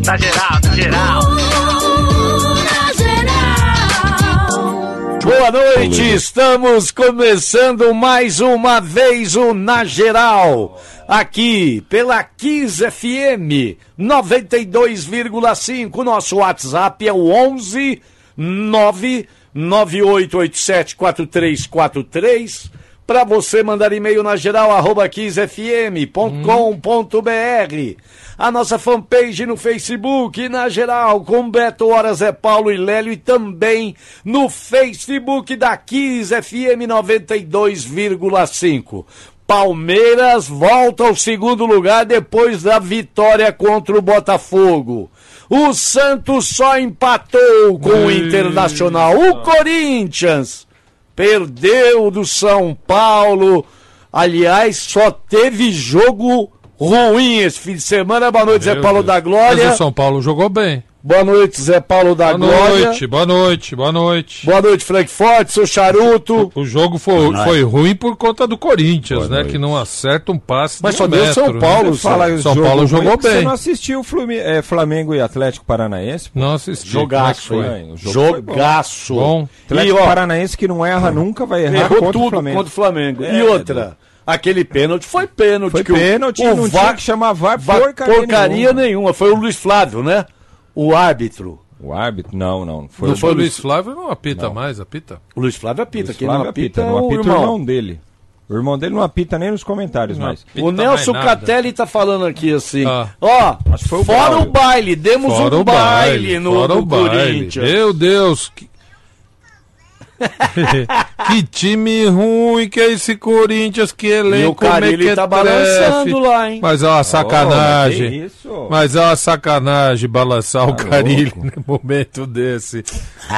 Na geral, na geral. Boa noite, estamos começando mais uma vez o Na Geral, aqui pela Kiss FM 92,5. Nosso WhatsApp é o 11 998874343 para você mandar e-mail na geral arroba kissfm.com.br. A nossa fanpage no Facebook, na geral, com Beto Horas é Paulo e Lélio e também no Facebook da Kiss FM 92,5. Palmeiras volta ao segundo lugar depois da vitória contra o Botafogo. O Santos só empatou com o Internacional. O Corinthians perdeu do São Paulo. Aliás, só teve jogo ruim esse fim de semana. Boa noite, Zé Paulo da Glória. Mas o São Paulo jogou bem. Boa noite, Zé Paulo da boa Glória. noite, boa noite, boa noite. Boa noite, Frank Forte, seu charuto. O jogo foi, foi ruim por conta do Corinthians, né? Que não acerta um passe Mas de só um deu metro, São né? Paulo, Fala Zé. o São jogo Paulo jogou porque Você bem. não assistiu Flumi- é, Flamengo e Atlético Paranaense? Não assisti. Jogaço, é? O foi bom. Jogaço. Bom. Atlético E, ó, Paranaense que não erra nunca vai errar errou contra tudo o Flamengo. contra o Flamengo. É, e outra, aquele pênalti foi pênalti. Foi que o- pênalti, o não VAR tinha que chamar VAR Va- porcaria, porcaria nenhuma. nenhuma. Foi o Luiz Flávio, né? O árbitro. O árbitro? Não, não. Foi Não o foi O Luiz Flávio não apita mais, apita. O Luiz Flávio apita. Luiz Quem não apita, apita. é Não o apita o irmão. irmão dele. O irmão dele não apita nem nos comentários Não mais. O Nelson mais. Catelli tá falando aqui assim. Ah. Ó, fora o baile, demos Fora um o baile, baile, no, fora no o baile. Corinthians. Meu Deus, que... que time ruim que é esse Corinthians, que elenco E o Carilli tá mequetrefe. balançando lá, hein? Mas é uma Oh, sacanagem. isso? Mas é uma sacanagem balançar o Tá Carilli louco. no momento desse.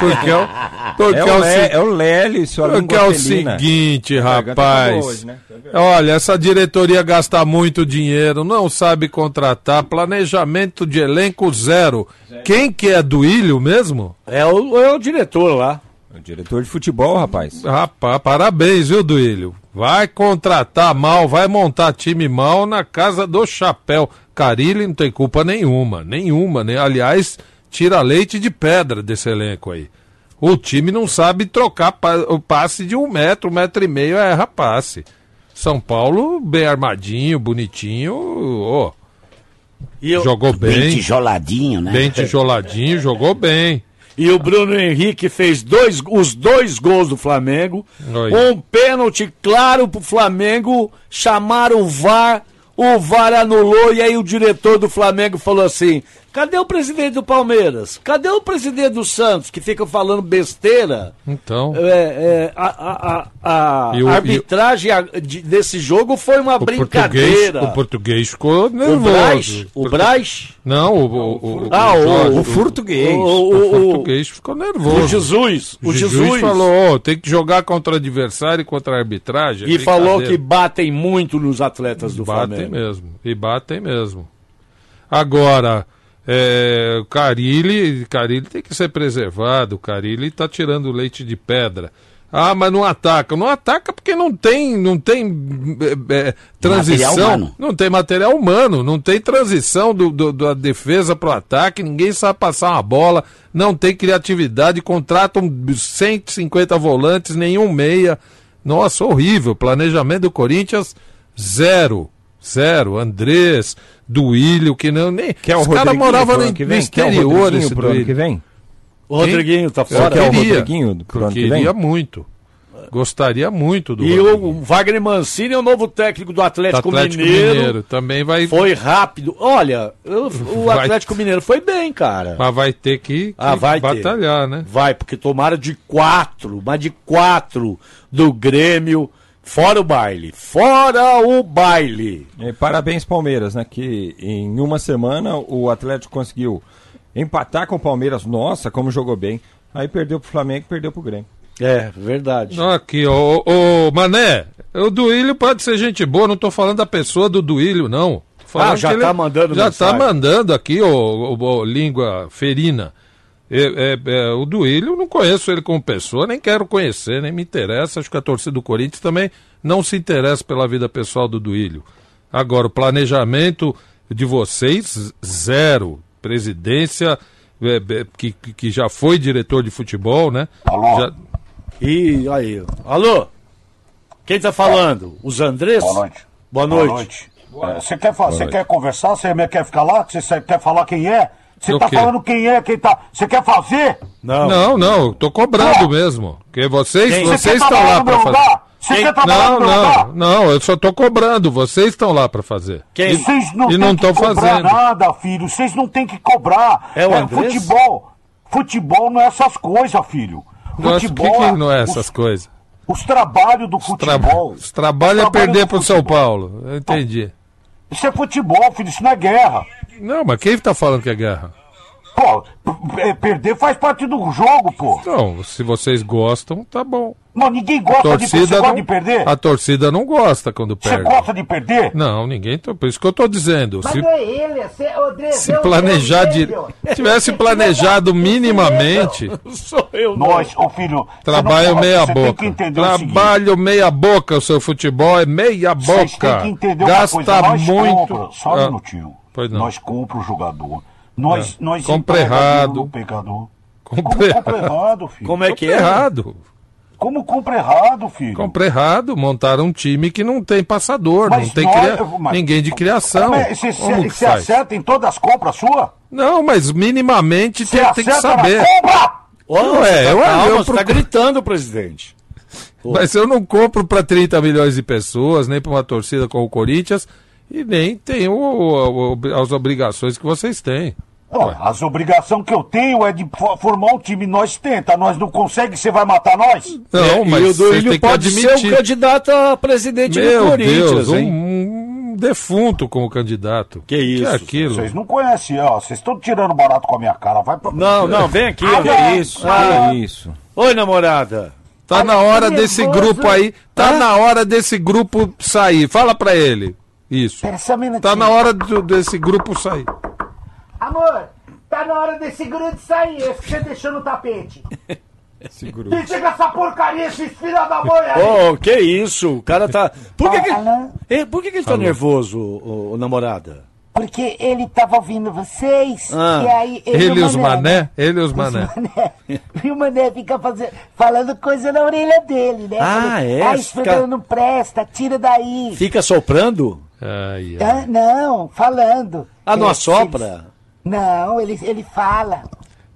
Porque é o, porque É é o, o, Le, é o Lélio, sua porque é o seguinte, garganta rapaz. hoje, né? Olha, essa diretoria gasta muito dinheiro, não sabe contratar, planejamento de elenco zero. Quem que é Duílio mesmo? É o, é o diretor lá. O diretor de futebol, rapaz. Rapaz, parabéns, viu, Duílio? Vai contratar mal, vai montar time mal na casa do chapéu. Carilli não tem culpa nenhuma, nenhuma, né? Aliás, tira leite de pedra desse elenco aí. O time não sabe trocar pa- o passe de um metro, um metro e meio, erra passe. São Paulo, bem armadinho, bonitinho, E, eu- jogou Bem bem, tijoladinho, né? bem tijoladinho, jogou bem. E o Bruno Henrique fez dois, os dois gols do Flamengo. Oi. Um pênalti claro pro Flamengo. Chamaram o VAR. O VAR anulou e aí o diretor do Flamengo falou assim: cadê o presidente do Palmeiras? Cadê o presidente do Santos que fica falando besteira? Então, É, é, a a- a- a o- arbitragem de- desse jogo foi uma o português, brincadeira. o português ficou O nervoso. Braz, o Braz, Não, o, o, o, Ah, o- O português. o, o o, o, português ficou nervoso. o Jesus, o Jesus, Jesus falou, ó, tem que jogar contra o adversário e contra a arbitragem. é e falou que batem muito nos atletas do batem Flamengo. mesmo, e batem mesmo. Agora, é, o Carilli, Carilli tem que ser preservado, o Carilli tá tirando leite de pedra. Ah, mas não ataca. Não ataca porque não tem, não tem é, é, transição. Não tem material humano, não tem transição do, do- da defesa para o ataque, ninguém sabe passar uma bola, não tem criatividade, contratam 150 volantes, nenhum meia. Nossa, horrível. Planejamento do Corinthians, zero. Zero. Andrés, Duílio, que não. Nem, Quer o os caras moravam pro no, que no o exterior, Rodriguinho esse pro ano que vem? O Rodriguinho tá Eu fora. quer o queria, Rodriguinho pro eu ano que vem? muito. Gostaria muito do E Rodriguinho. o Wagner Mancini é o novo técnico do Atlético, Atlético Mineiro. Mineiro. também vai, Foi rápido. Olha, o Vai- Atlético Mineiro foi bem, cara. mas vai ter que, que Ah, vai ter. batalhar, né? Vai, porque tomaram de quatro, mas de quatro do Grêmio. Fora o baile. Fora o baile. E parabéns, Palmeiras, né? Que em uma semana o Atlético conseguiu empatar com o Palmeiras. Nossa, como jogou bem. Aí perdeu pro Flamengo e perdeu pro Grêmio. É, verdade. Aqui, ô, ô, Mané, o Duílio pode ser gente boa, não tô falando da pessoa do Duílio, não. Tô falando Ah, já que ele- tá mandando Já mensagem. tá mandando aqui, ô, ô, ô, língua ferina. É, é, é, o Duílio, não conheço ele como pessoa, nem quero conhecer, nem me interessa. Acho que a torcida do Corinthians também não se interessa pela vida pessoal do Duílio. Agora, o planejamento de vocês, zero. presidência, é, é, que, que- já foi diretor de futebol, né? Alô? Já- E aí, alô? Quem tá falando? Os Andrés? Boa noite. Boa noite. É, Você quer, fa- você noite. quer conversar? Você quer ficar lá? Você quer falar quem é? Você tá quê? falando quem é, quem tá. Você quer fazer? Não. Não, não, eu tô cobrando mesmo. Porque vocês, Quem? Você vocês quer estão trabalhar lá no para meu fazer. lugar? Você Quem? quer trabalhar Não, no meu não, lugar? não, eu só tô cobrando. Vocês estão lá para fazer. Quem? Vocês não E têm não que tão cobrar fazendo. nada, filho. Vocês não têm que cobrar. É o Andrés? futebol. Futebol não é essas coisas, filho. Nossa, o que, que não é essas os, coisas? os trabalhos do futebol. os trabalho é Os trabalhos perder pro São. Paulo. Eu entendi. Isso é futebol, filho. Isso não é guerra. Não, mas quem tá falando que é guerra? Pô, perder faz parte do jogo, pô. Não, se vocês gostam, tá bom. Não, ninguém A gosta de perder. Você torcida gosta não, de perder? a torcida não gosta quando Você perde. gosta de perder? Não, ninguém. Por isso que eu tô dizendo. Mas Se, não é ele, se, André, se é o- planejar é o de, tivesse planejado minimamente, Sou eu, não. Nós, ô filho. você trabalho não- meia você tem boca. Trabalho meia boca, o seu futebol é meia Vocês têm boca. que entender uma Gasta coisa. Nós muito. compra, só um Ah, minutinho. pois não. Nós compra o jogador. Nós, É. nós Compra errado. pegador. Compra Como errado. compra errado, filho? Como é que é? errado. Como compra errado, filho? Compra errado, montaram um time que não tem passador, Mas não tem nós- cria- mas- ninguém de criação. É? Você acerta em todas as compras suas? Não, mas minimamente tem, tem que saber. na compra? Ó, Não você é, tá, eu- calma, eu você tá procuro- gritando, presidente. Mas eu não compro para 30 milhões de pessoas, nem para uma torcida como o Corinthians, e nem tenho o- o- as obrigações que vocês têm. As obrigações que eu tenho é de fo- formar um time. Nós tenta, nós não consegue, você vai matar nós? Não, É, mas e o Duílio que pode ser o candidato a presidente Meu do Corinthians, Deus, um, hein? um defunto como candidato. Que isso, é aquilo? Vocês não conhecem, ó. Vocês estão tirando barato com a minha cara. Vai pra. Não, não, vem aqui. ó. Que isso, Ah. que isso. Oi, namorada. Tá na hora desse nervoso. grupo aí, tá na hora desse grupo sair. Fala pra ele. Isso. Um. Tá na hora do- desse grupo sair. Amor, tá na hora desse grande sair, esse que você deixou no tapete. Segurou. Desliga essa porcaria, esses filha da mãe aí. Ô, que isso? O cara tá. Por que, que... Alô? Eh, Por que, que ele tá nervoso, o, o namorada? Porque ele tava ouvindo vocês, Ah. e aí... Ele, Ele e os o mané, ele e os mané. Mané. E o Mané fica fazendo, falando coisa na orelha dele, né? Ah, é? Ah, esse Fica- programa não presta, tira daí. Fica soprando? Ai, ai. Ah, não, falando. Ah, não É, assopra? Não, ele, ele fala.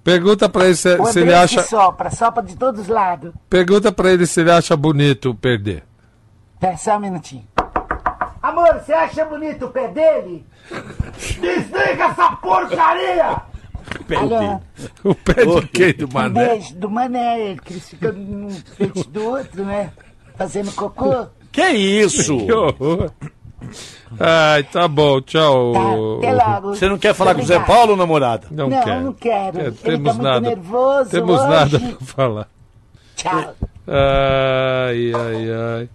Pergunta pra ele se, se ele que acha. sopra, sopra de todos os lados. Pergunta pra ele se ele acha bonito perder. Pera só um minutinho. Amor, você acha bonito o pé dele? Desliga essa porcaria! Alô, O pé de quem do um mané? beijo do Mané, que eles ficam um frente do outro, né? Fazendo cocô. Que isso? Que horror. Ai, tá bom, tchau. Tá, até logo. Você não quer falar com o Zé. Paulo, namorada? Não, Não, quero. não quero. É, Ele temos tá muito nada. nervoso Temos hoje. nada pra falar. Tchau. Ai, ai, ai.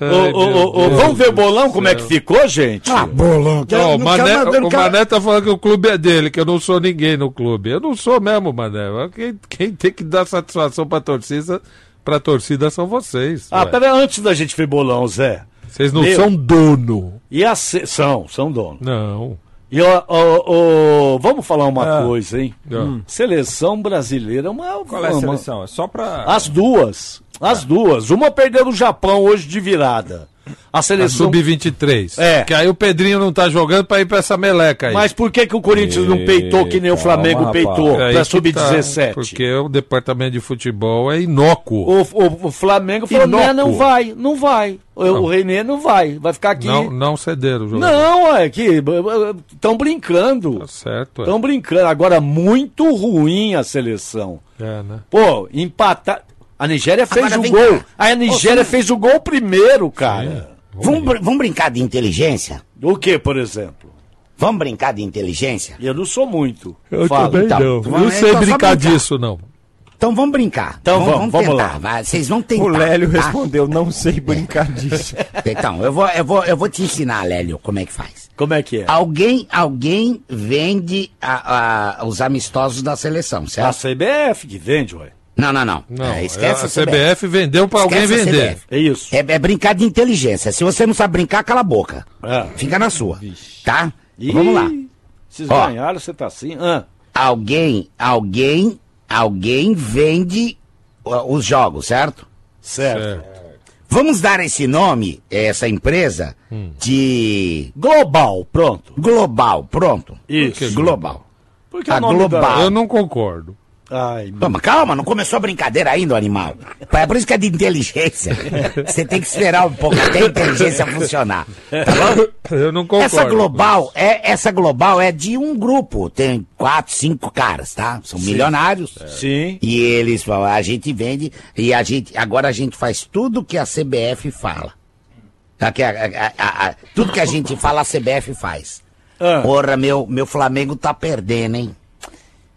Ai, ô, meu ô, ô, Deus vamos ver o bolão, como é que ficou, gente? bolão. Ó, o Mané, o Mané tá falando que o clube é dele, que eu não sou ninguém no clube. Eu não sou mesmo, Mané. Quem, quem tem que dar satisfação pra torcida, pra torcida são vocês. Ah, ué. pera, antes da gente ver bolão, Zé. Vocês não Meu. são dono. E a se... São, são donos. Não. E ó, ó, ó, vamos falar uma Ah. coisa, hein? Não. Seleção brasileira é uma. Qual é a seleção? É só pra. As duas. As duas. Uma perdeu no Japão hoje de virada. A seleção. Sub-23. É. Que aí o Pedrinho não tá jogando pra ir pra essa meleca aí. Mas por que, que o Corinthians não peitou que nem o Flamengo rapaz. peitou É que Sub-17? tá, porque o departamento de futebol é inócuo. O, o, o Flamengo falou: Inócuo. não, não vai, não vai. O, o Renê não vai, vai ficar aqui. Não, não cederam o jogador. Não, é que estão brincando. Tá certo, é. Estão brincando. Agora, muito ruim a seleção. É, né? Pô, empatar. A Nigéria fez Agora o gol. cá. A Nigéria fez o gol primeiro, cara. Vamos, br- vamos brincar de inteligência? O que, por exemplo? Vamos brincar de inteligência? Eu não sou muito. Eu Fala. também então, não. vamos- não é sei só brincar brincar. disso, não. Então vamos brincar. Então vamos, vamos tentar. lá. Vai, Vocês vão tentar. O Lélio tá? respondeu, não sei brincar disso. Então, eu vou, eu, vou, eu vou te ensinar, Lélio, como é que faz. Como é que é? Alguém, alguém vende a- a- os amistosos da seleção, A certo? CBF que vende, ué. Não, não, não. Não, É, esquece a CBF vendeu pra alguém vender. CBF. É isso. É, é brincar de inteligência. Se você não sabe brincar, cala a boca. É. Fica na sua. Tá? Ih, Vamos lá. Vocês Ó. ganharam, você tá assim. Ah, Alguém, alguém, alguém vende os jogos, certo? certo. Certo. Vamos dar esse nome, essa empresa, Hum. de Global, pronto. Global, pronto. Isso. Global. Porque A Global. da- Eu não concordo. Ai, meu- Toma, calma, não começou a brincadeira ainda, o animal. É por isso que é de inteligência. Você tem que esperar um pouco até a inteligência funcionar. Tá bom? Eu não concordo. Essa global é essa global é de um grupo, tem quatro, cinco caras, tá? São milionários. Sim. E eles falam, a gente vende e a gente agora a gente faz tudo que a CBF fala. A- a- a- a- tudo que a gente fala a CBF faz. Ah. Porra, meu meu Flamengo tá perdendo, hein?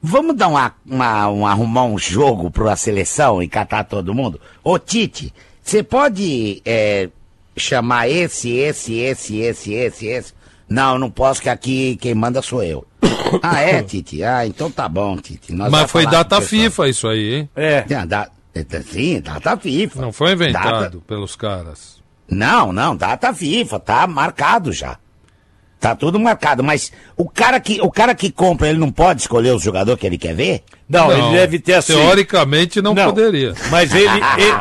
Vamos dar uma, uma- um, arrumar um jogo pra seleção e catar todo mundo? Ô Tite, você pode é, chamar esse, esse, esse, esse, esse, esse? Não, não posso, que aqui quem manda sou eu. ah, é, Tite? Ah, então tá bom, Tite. Nós Mas foi data. FIFA isso aí, hein? É. Sim, da- Sim, data FIFA. Não foi inventado Data- pelos caras. Não, não, data FIFA, tá marcado já. Tá tudo marcado, mas o cara que o cara que compra, ele não pode escolher o jogador que ele quer ver? Não, ele deve ter assim. Teoricamente não, poderia. Mas ele, ele-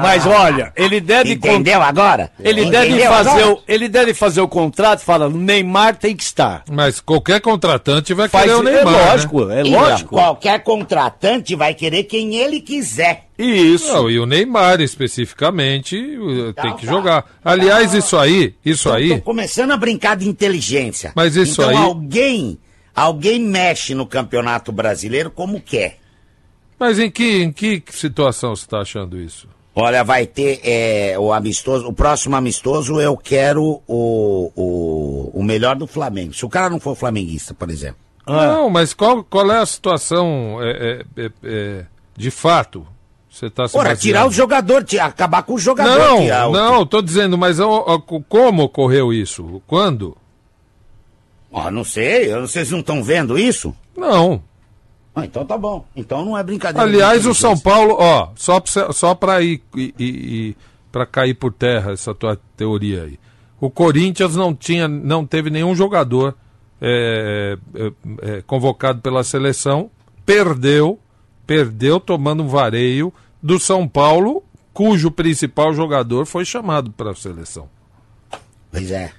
Mas olha, ele deve. con- Entendeu agora? Ele deve, Entendeu fazer agora? o, ele deve fazer o contrato falando: Neymar tem que estar. Mas qualquer contratante vai Faz, querer o é Neymar. né? lógico, é Então, lógico. Qualquer contratante vai querer quem ele quiser. Isso. Não, e o Neymar, especificamente, uh, tem Tá, que tá. jogar. Aliás, isso aí, isso Tô aí, começando a brincar de inteligência. Mas isso então, aí- alguém, alguém mexe no Campeonato Brasileiro como quer. mas em que, em que situação você está achando isso? Olha, vai ter é, o amistoso, o próximo amistoso eu quero o, o, o melhor do Flamengo. Se o cara não for flamenguista, por exemplo. Não, mas qual, qual é a situação é, é, é, é, de fato? Você está se Ora, baseando? tirar o jogador, ti- acabar com o jogador. tirar Não, o- não, tô dizendo, mas ó, ó, como ocorreu isso? Quando? Ó, não sei, eu não estão vendo isso. Não. Ah, então tá bom. Então não é brincadeira. Aliás, o São. Paulo, ó, só pra, só pra ir, e, e, para cair por terra essa tua teoria aí. O Corinthians não tinha, não teve nenhum jogador é, é, é, convocado pela seleção, perdeu, perdeu tomando um vareio do São Paulo, cujo principal jogador foi chamado para a seleção. Pois é.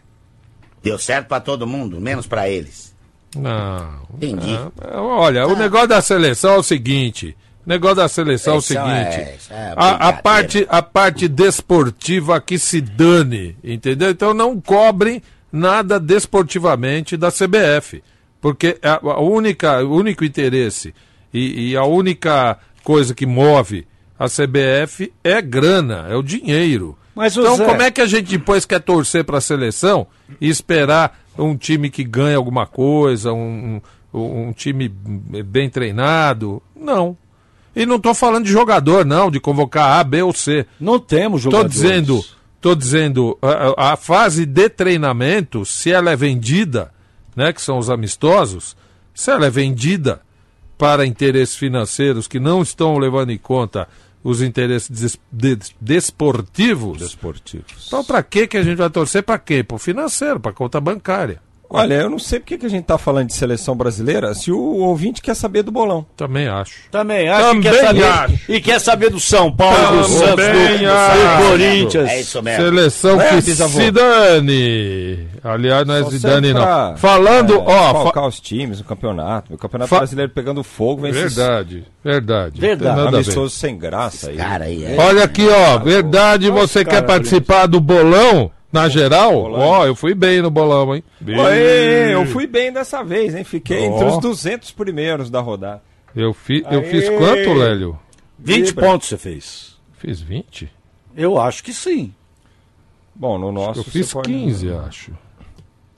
Deu certo pra todo mundo, menos pra eles. Não. Entendi. É, olha, o negócio da seleção é o seguinte. O negócio da seleção é o Seleção seguinte. é- é a, a parte, a parte desportiva que se dane, entendeu? Então não cobrem nada desportivamente da CBF. Porque a, a única, o único interesse e, e a única coisa que move a CBF é grana, é o dinheiro. Mas, então, Zé- como é que a gente depois quer torcer para a seleção e esperar um time que ganhe alguma coisa, um, um, um time bem treinado? Não. E não estou falando de jogador, não, de convocar A, B ou C. Não temos Estou jogadores. dizendo, tô dizendo a, a fase de treinamento, se ela é vendida, né, que são os amistosos, se ela é vendida para interesses financeiros que não estão levando em conta os interesses des, des- desportivos, Desportivos. então para que que a gente vai torcer para quê? Para o financeiro, para conta bancária. Olha, eu não sei porque que a gente tá falando de seleção brasileira se o ouvinte quer saber do bolão. Também acho. Também acho Também que quer saber. acho. E quer saber do São Paulo, do Também Santos, do, do Corinthians. É isso mesmo. Seleção É, que se dane. Aliás, não é Zidane, pra, não. Falando, é, ó, fa- falcar os times no campeonato. O campeonato Fa- brasileiro pegando fogo, vem esses Verdade, verdade. Verdade. Não tem nada a ver. amistosos sem graça aí. Cara aí, é. Olha aqui, ó, verdade, você quer participar do bolão na geral? Ó, eu fui bem no bolão, hein? Oi, eu fui bem dessa vez, hein? Fiquei entre Ó. os 200 primeiros da rodada. Eu, fi, eu Aê. fiz quanto, Lélio? 20 Vibra. pontos você fez. Fiz 20? Eu acho que sim. Bom, no nosso. Eu fiz pode- 15, acho.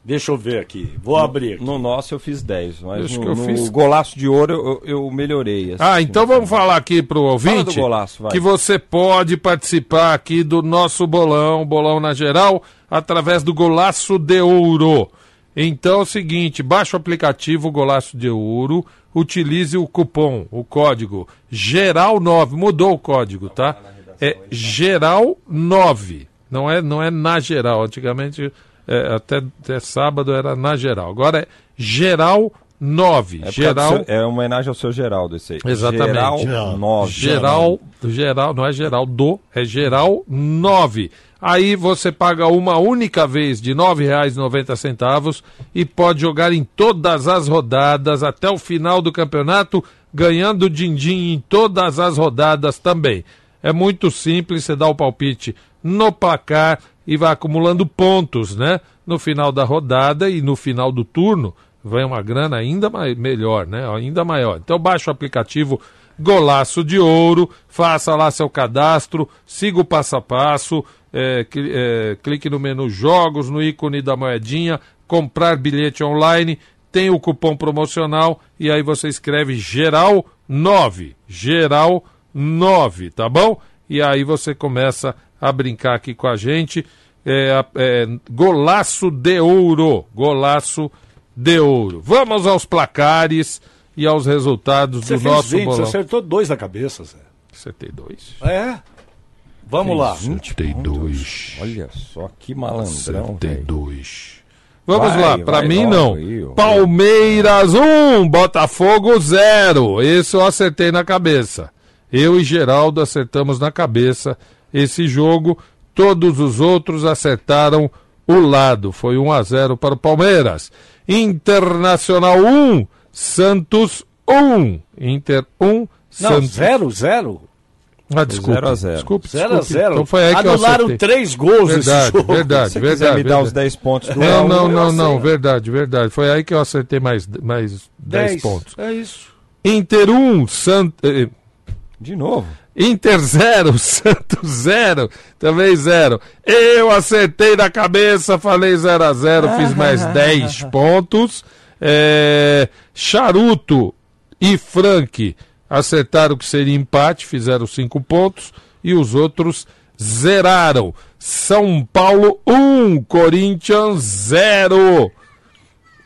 Deixa eu ver aqui. Vou abrir aqui. No nosso eu fiz 10, mas Acho no, que eu no fiz- golaço de ouro eu, eu melhorei. assim. Ah, então vamos falar aqui pro ouvinte do golaço, que você pode participar aqui do nosso bolão, bolão na geral, através do Golaço de Ouro. Então é o seguinte, baixa o aplicativo Golaço de Ouro, utilize o cupom, o código GERAL9, mudou o código, tá? É GERAL9, não é, não é na geral, antigamente é, até, até sábado era na geral, agora é Geral 9. É, geral. do seu- é uma homenagem ao seu Geraldo esse aí. Exatamente. Geral 9. Geral, geral, não é geral do, é geral 9. Aí você paga uma única vez de R$ 9,90 e pode jogar em todas as rodadas até o final do campeonato, ganhando din-din em todas as rodadas também. É muito simples, você dá o palpite no placar e vai acumulando pontos, né? No final da rodada e no final do turno, vem uma grana ainda melhor, né? Ainda maior. Então baixa o aplicativo Golaço de Ouro, faça lá seu cadastro, siga o passo a passo, é, é, clique no menu Jogos, no ícone da moedinha, comprar bilhete online, tem o cupom promocional e aí você escreve geral 9, geral 9, tá bom? E aí você começa a brincar aqui com a gente. É, é, golaço de ouro, golaço de ouro. Vamos aos placares e aos resultados Você do nosso 20, você bolão. acertou dois na cabeça, Zé. 72. É? Vamos lá. 72. Olha só que malandrão, velho. 72. Vamos Vai, lá, pra vai mim logo não. ó. Palmeiras 1, Botafogo 0. Esse eu acertei na cabeça. Eu e Geraldo acertamos na cabeça esse jogo. Todos os outros acertaram o lado. Foi 1 a 0 para o Palmeiras. Internacional 1, Santos 1. Inter 1, Não, Santos. zero, zero. Ah, desculpe. Zero a zero. Desculpe, Zero a desculpe. zero. Então foi aí que eu Anularam acertei. três gols Verdade, jogo. verdade, Se você verdade. quiser me dar os verdade. 10 pontos do Não, não, eu não, não, verdade, verdade. Foi aí que eu acertei mais, mais 10 Dez. pontos. É isso. Inter 1, Sant... De novo. Inter 0, Santos 0, também 0. Eu acertei na cabeça, falei 0 a 0 fiz mais 10 pontos. É, Charuto e Frank acertaram que seria empate, fizeram 5 pontos. E os outros zeraram. São Paulo 1, Corinthians 0.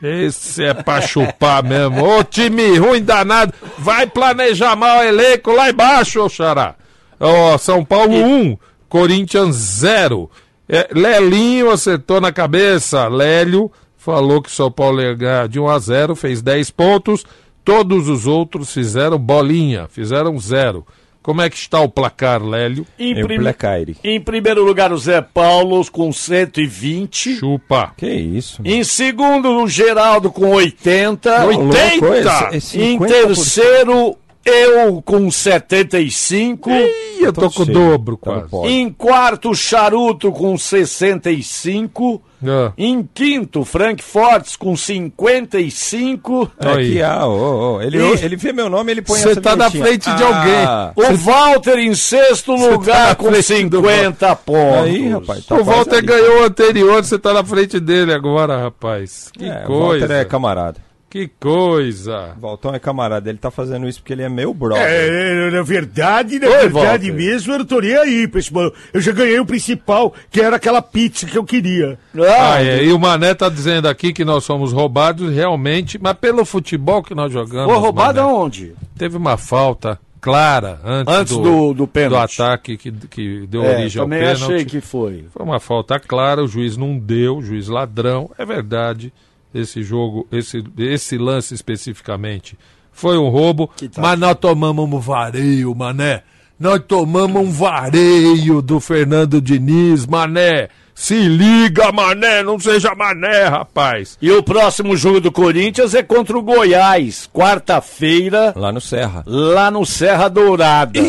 Esse é pra chupar mesmo. Ô time ruim danado. Vai planejar mal o elenco lá embaixo, ô Xará. Ó, São Paulo 1, Corinthians 0. É, Lelinho acertou na cabeça. Lélio falou que São Paulo ia ganhar de 1 a 0, fez 10 pontos. Todos os outros fizeram bolinha, fizeram zero. Como é que está o placar, Lélio? Em, Em prim- em primeiro lugar, o Zé Paulo com 120. Chupa. Que isso? Em segundo, o Geraldo com 80. 80? Louco, esse- esse Em 50%. terceiro, eu com 75. Ih, eu tô Então com o dobro Tá quase. Em quarto, Charuto com 65. Ah, Em quinto, Frank Fortes com 55. É Aí. que, ah, ô, ô, ele, Ih. ele vê meu nome, ele põe Você essa tá na frente de Ah, O Walter em sexto lugar com 50 pontos. Aí, rapaz, tá o Walter ali. ganhou o anterior, você tá na frente dele agora, rapaz. Que É, o coisa. Walter é camarada. Que coisa. O Valtão é camarada, ele tá fazendo isso porque ele é meu brother. É, na verdade, na Oi, verdade Walter. mesmo, eu não tô nem aí pra esse. Eu já ganhei o principal, que era aquela pizza que eu queria. Ah, Ah, é, e o Mané tá dizendo aqui que nós somos roubados realmente, mas pelo futebol que nós jogamos. Foi roubado Mané, aonde? Teve uma falta clara antes, Antes do- do pênalti. ataque que, que deu É, origem ao também pênalti. achei que foi. Foi uma falta clara, o juiz não deu, o juiz ladrão. É verdade, esse jogo, esse, esse lance especificamente foi um roubo, mas nós tomamos um vareio, mané. Nós tomamos um vareio do Fernando Diniz, mané. Se liga, mané, não seja mané, rapaz. E o próximo jogo do Corinthians é contra o Goiás, quarta-feira, Lá no Serra. lá no Serra Dourada.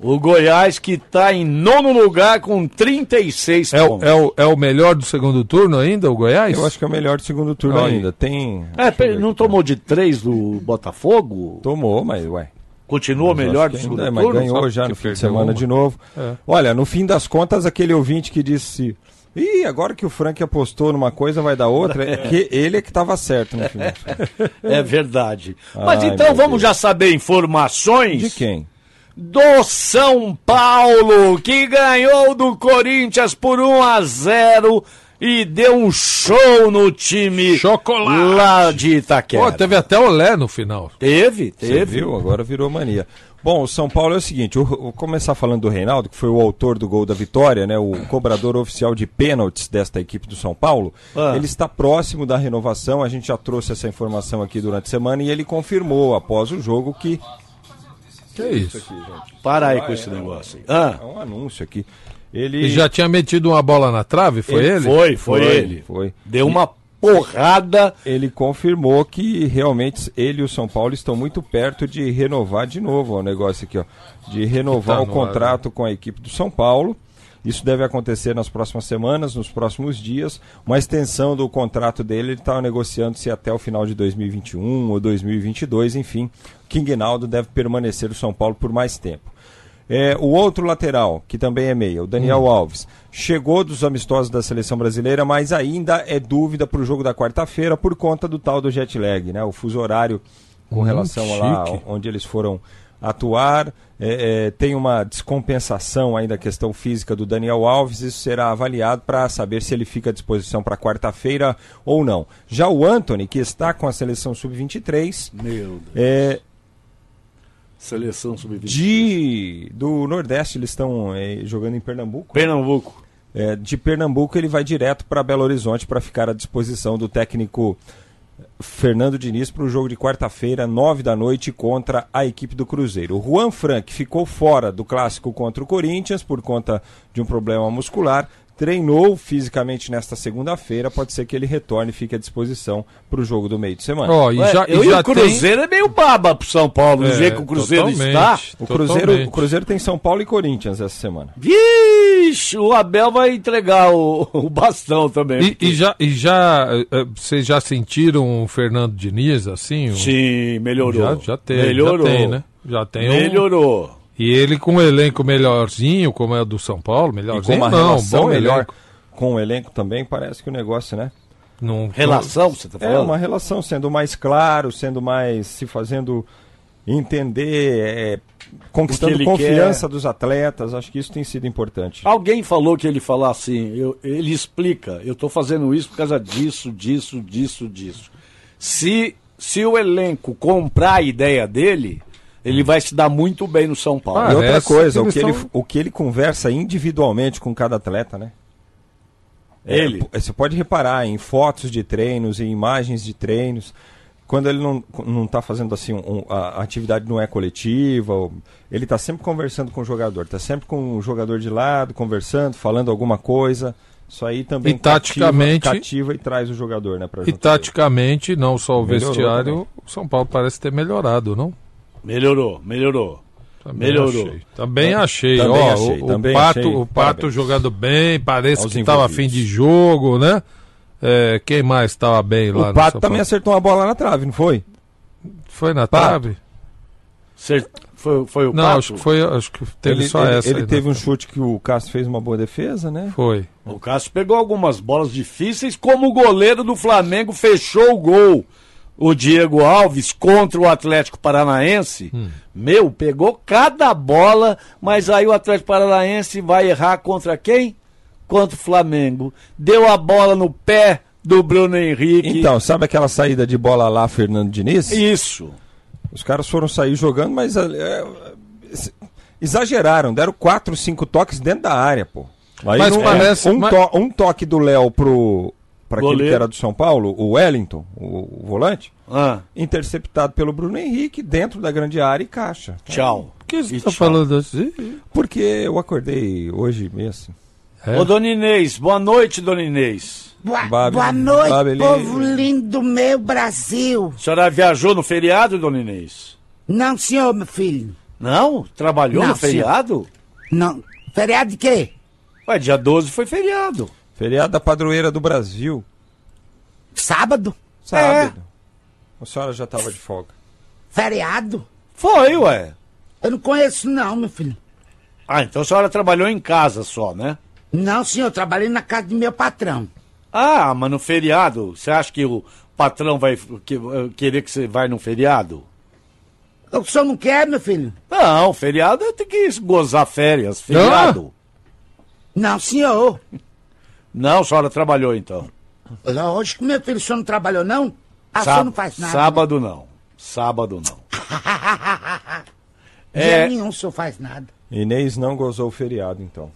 O Goiás que tá em nono lugar com 36 É, o- pontos. é, o, é o melhor do segundo turno ainda, o Goiás? Eu acho que é o melhor do segundo turno Aí. ainda. Tem. É, pera, não tomou de três do Botafogo? Tomou, mas ué. Continua Mas melhor do segundo ainda, mas turno? ganhou só já no fim de semana uma. de novo. É. Olha, no fim das contas, aquele ouvinte que disse. Ih, agora que o Frank apostou numa coisa, vai dar outra. É que ele é que estava certo no final. É verdade. Mas Ai, então vamos Deus. já saber informações De quem? Do São Paulo, que ganhou do Corinthians por 1 a 0 e deu um show no time Chocolate. lá de Itaquera. Pô, teve até o Lé no final. Teve, Você teve. viu? Agora virou mania. Bom, o São Paulo é o seguinte, eu vou começar falando do Reinaldo, que foi o autor do gol da vitória, né? O cobrador oficial de pênaltis desta equipe do São Paulo. Ah. Ele está próximo da renovação, a gente já trouxe essa informação aqui durante a semana e ele confirmou após o jogo que. Que isso? Para aí com esse negócio aí. Ah, É um anúncio aqui. Ele, E já tinha metido uma bola na trave, foi ele? Foi, foi, ele. Foi. Deu uma porrada. Ele confirmou que realmente ele e o São Paulo estão muito perto de renovar de novo ó, o negócio aqui, ó. De renovar Tá o contrato com a equipe do São Paulo. Isso deve acontecer nas próximas semanas, nos próximos dias. Uma extensão do contrato dele, ele estava negociando-se até o final de 2021 ou 2022, enfim. King Naldo deve permanecer no São Paulo por mais tempo. É, o outro lateral, que também é meia, o Daniel Alves, chegou dos amistosos da seleção brasileira, mas ainda é dúvida para o jogo da quarta-feira por conta do tal do jet lag, né? O fuso horário com relação a lá chique. onde eles foram atuar. É, é, tem uma descompensação aí da questão física do Daniel Alves, isso será avaliado para saber se ele fica à disposição para quarta-feira ou não. Já o Anthony, que está com a seleção sub-23, Meu Deus. é, Seleção sub-20. de do Nordeste, eles estão é, jogando em Pernambuco. Pernambuco. É, de Pernambuco ele vai direto para Belo Horizonte para ficar à disposição do técnico Fernando Diniz para o jogo de quarta-feira, nove da noite, contra a equipe do Cruzeiro. O Juan Frank ficou fora do clássico contra o Corinthians por conta de um problema muscular. Treinou fisicamente nesta segunda-feira. Pode ser que ele retorne e fique à disposição para o jogo do meio de semana. Ó, e Ué, já, e e já o Cruzeiro é meio baba pro São Paulo, do tem... jeito que o Cruzeiro está. o, Cruzeiro, o Cruzeiro tem São Paulo e Corinthians essa semana. Vixe, o Abel vai entregar o, o bastão também. E, e já, e já eh, eh, vocês já sentiram o Fernando Diniz assim? Sim, melhorou. Já, já tem, melhorou. já tem, né? Já tem um- Melhorou. E ele com um elenco melhorzinho, como é o do São Paulo, E com melhorzinho uma não, relação bom melhor elenco. com o elenco também, parece que o negócio, né? Não, Relação, você tá É falando? uma relação sendo mais claro, sendo mais se fazendo entender, é, conquistando confiança dos atletas. Acho que isso tem sido importante. Alguém falou que ele falar assim, eu- ele explica, eu tô fazendo isso por causa disso, disso, disso, disso. Se, se o elenco comprar a ideia dele, ele vai se dar muito bem no São Paulo. Ah, e outra Parece coisa, o que, ele, o que ele conversa individualmente com cada atleta, né? É, Ele. p- Você pode reparar em fotos de treinos, em imagens de treinos, quando ele não não está fazendo assim, um- a, atividade não é coletiva, ele está sempre conversando com o jogador, está sempre com o jogador de lado, conversando, falando alguma coisa. Isso aí também E taticamente- cativa, cativa e traz o jogador, né? Pra E taticamente, não só o Melhorou vestiário, também. o São Paulo parece ter melhorado, não? Melhorou, melhorou. Também Melhorou. Achei. Também achei. Também Ó, achei, o, também o Pato, achei. o Pato Parabéns. jogando bem, parece Aos que estava envolvidos. afim de jogo, né? É, quem mais estava bem lá O Pato também acertou uma bola na trave, não foi? Foi na Pato. trave? Cert- Foi, foi o Não, Pato? acho que foi, acho que teve ele só ele, essa. ele aí, teve né? um chute que o Cássio fez uma boa defesa, né? Foi. O Cássio pegou algumas bolas difíceis, como o goleiro do Flamengo fechou o gol. O Diego Alves contra o Atlético Paranaense. Meu, pegou cada bola, mas aí o Atlético Paranaense vai errar contra quem? Contra o Flamengo. Deu a bola no pé do Bruno Henrique. Então, sabe aquela saída de bola lá, Fernando Diniz? Isso. Os caras foram sair jogando, mas é, é, exageraram, deram quatro, cinco toques dentro da área, pô. Aí Mas não- parece- um, mas- to- um toque do Léo pro para aquele que era do São Paulo, o Wellington, o, o volante, Ah, interceptado pelo Bruno Henrique dentro da grande área e caixa. tchau. Por que você tá falando assim? Porque eu acordei hoje mesmo. É. Ô, Dona Inês, boa noite, Dona Inês. Boa, Babi- boa noite, Babeli- povo lindo do meu Brasil. A senhora viajou no feriado, Dona Inês? Não, senhor, meu filho. Não? Trabalhou Não, no feriado? Não. Feriado de quê? Ué, dia 12 foi feriado. Feriado da padroeira do Brasil, Sábado? sábado. A senhora já estava de folga. Feriado? Foi, ué. Eu não conheço, não, meu filho. Ah, então a senhora trabalhou em casa só, né? Não, senhor, eu trabalhei na casa do meu patrão. Ah, mas no feriado, você acha que o patrão vai que- querer que você vai no feriado? O senhor não quer, meu filho? Não, feriado tem que gozar férias, feriado. Não, senhor. Não, a senhora trabalhou então. Lógico, meu filho, o senhor não trabalhou, não? Ah, o Sá- não faz nada. Sábado não. Sábado não. Dia É. nenhum o senhor faz nada. Inês não gozou o feriado, então.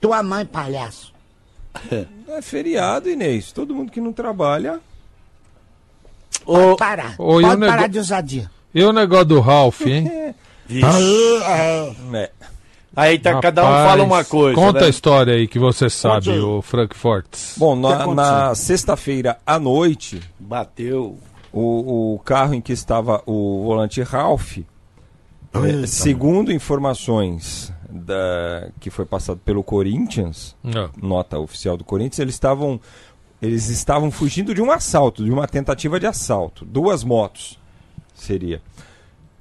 Tua mãe, palhaço. É feriado, Inês. Todo mundo que não trabalha. Ô, Parar. Ô, e o Pode nego- parar de ousadia. E o negócio do Ralph, hein? vixe. É. Aí tá, cada um Rapaz, fala uma coisa. Conta né? a história aí que você sabe, o Frankfurt. Bom, que na, na sexta-feira à noite, Bateu. o, o carro em que estava o volante Ralph, é, segundo informações da, que foi passado pelo Corinthians, Ah, nota oficial do Corinthians, eles estavam eles estavam fugindo de um assalto, de uma tentativa de assalto, duas motos seria.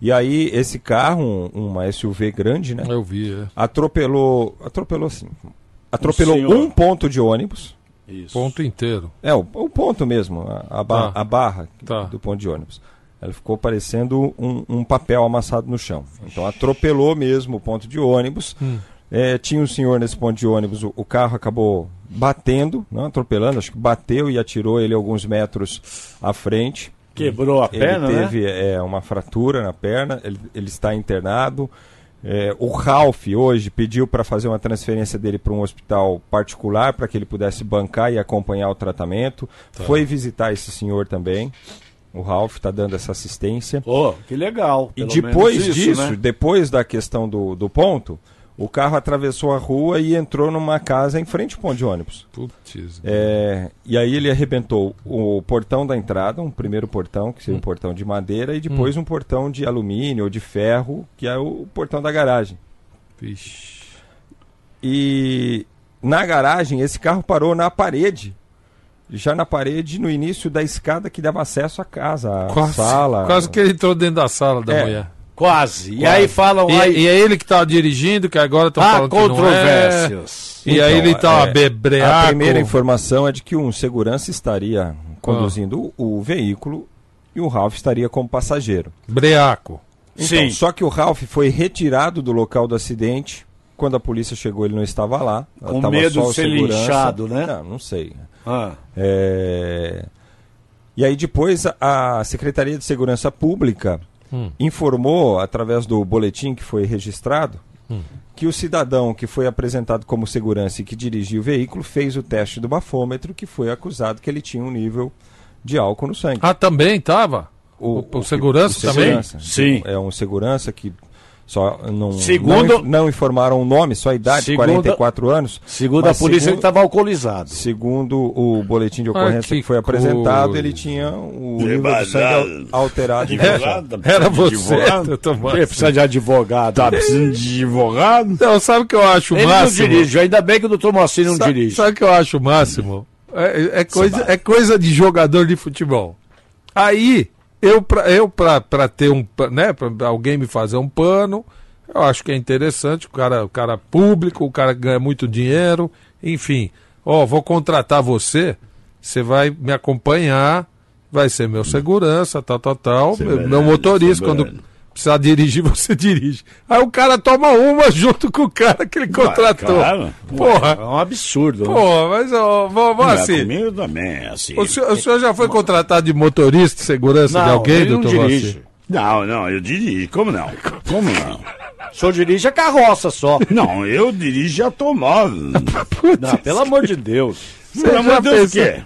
E aí esse carro, um- uma SUV grande, né, eu vi, é. atropelou, atropelou assim, atropelou senhor. um ponto de ônibus. Isso. Ponto inteiro. É, o, o ponto mesmo, a, a ba- Tá. a barra Tá. do ponto de ônibus. Ela ficou parecendo um, um papel amassado no chão. Então atropelou mesmo o ponto de ônibus. Hum. É, tinha um senhor nesse ponto de ônibus, o, o carro acabou batendo, não atropelando, acho que bateu e atirou ele alguns metros à frente. Quebrou a Ele perna, né? teve é, uma fratura na perna, ele, ele está internado. É, o Ralph hoje pediu para fazer uma transferência dele para um hospital particular para que ele pudesse bancar e acompanhar o tratamento. Tá. Foi visitar esse senhor também. O Ralph está dando essa assistência. Pô, que legal. E depois isso, disso, né? depois da questão do, do ponto, o carro atravessou a rua e entrou numa casa em frente ao ponto de ônibus. Putz. É, e aí ele arrebentou o portão da entrada, um primeiro portão, que Hum. seria um portão de madeira, e depois um portão de alumínio ou de ferro, que é o portão da garagem. Vixe. E na garagem, esse carro parou na parede. Já na parede, no início da escada que dava acesso à casa, à Quase, sala. quase que ele entrou dentro da sala da É. mulher. Quase. E Quase. aí falam E, aí. e é ele que tava dirigindo, que agora estão Há falando que não é. controvérsias. E aí Então, ele tava é, bebreaco. A primeira informação é de que um segurança estaria conduzindo o, o veículo e o Ralph estaria como passageiro. Breaco. Então, Sim. Só que o Ralph foi retirado do local do acidente. Quando a polícia chegou, ele não estava lá. Com Tava medo só de o ser segurança. linchado, né? Não, não sei. Ah, É, E aí depois a Secretaria de Segurança Pública Hum. informou, através do boletim que foi registrado, Hum. que o cidadão que foi apresentado como segurança e que dirigia o veículo fez o teste do bafômetro, que foi acusado que ele tinha um nível de álcool no sangue. Ah, também tava? O- o segurança também? segurança. Sim. É um segurança que só não, Segundo- não, não informaram o nome, só a idade, Segundo- 44 anos. segundo a polícia, ele segundo- estava alcoolizado. Segundo o boletim de ocorrência que que foi apresentado, coisa. ele tinha o nível do sangue al- alterado. Era você, seu Tomás. Ele precisa de advogado. Tá precisando de advogado? Não, sabe o que eu acho o Ele máximo? não dirige, ainda bem que o doutor Moacir não Sa- dirige. Sabe o que eu acho o máximo? É, é coisa, é coisa de jogador de futebol. Aí, eu pra, eu pra, pra ter um, né, pra alguém me fazer um pano, eu acho que é interessante, o cara, o cara público, o cara ganha muito dinheiro, enfim. Ó, vou contratar você, você vai me acompanhar, vai ser meu segurança, tal, tal, tal, meu, meu motorista, quando. Precisar dirigir, você dirige. Aí o cara toma uma junto com o cara que ele contratou. claro. Porra. É um absurdo. né? Pô, mas ó, vamos assim. comigo também, assim. O senhor, o senhor já foi contratado de motorista de segurança de Não, alguém, ele não doutor. Vassi? Não, não, eu dirijo. Como não? Como não? O senhor dirige a carroça só. Não, eu dirijo automóvel. Não, pelo amor de Deus. Pelo amor de Deus, o quê?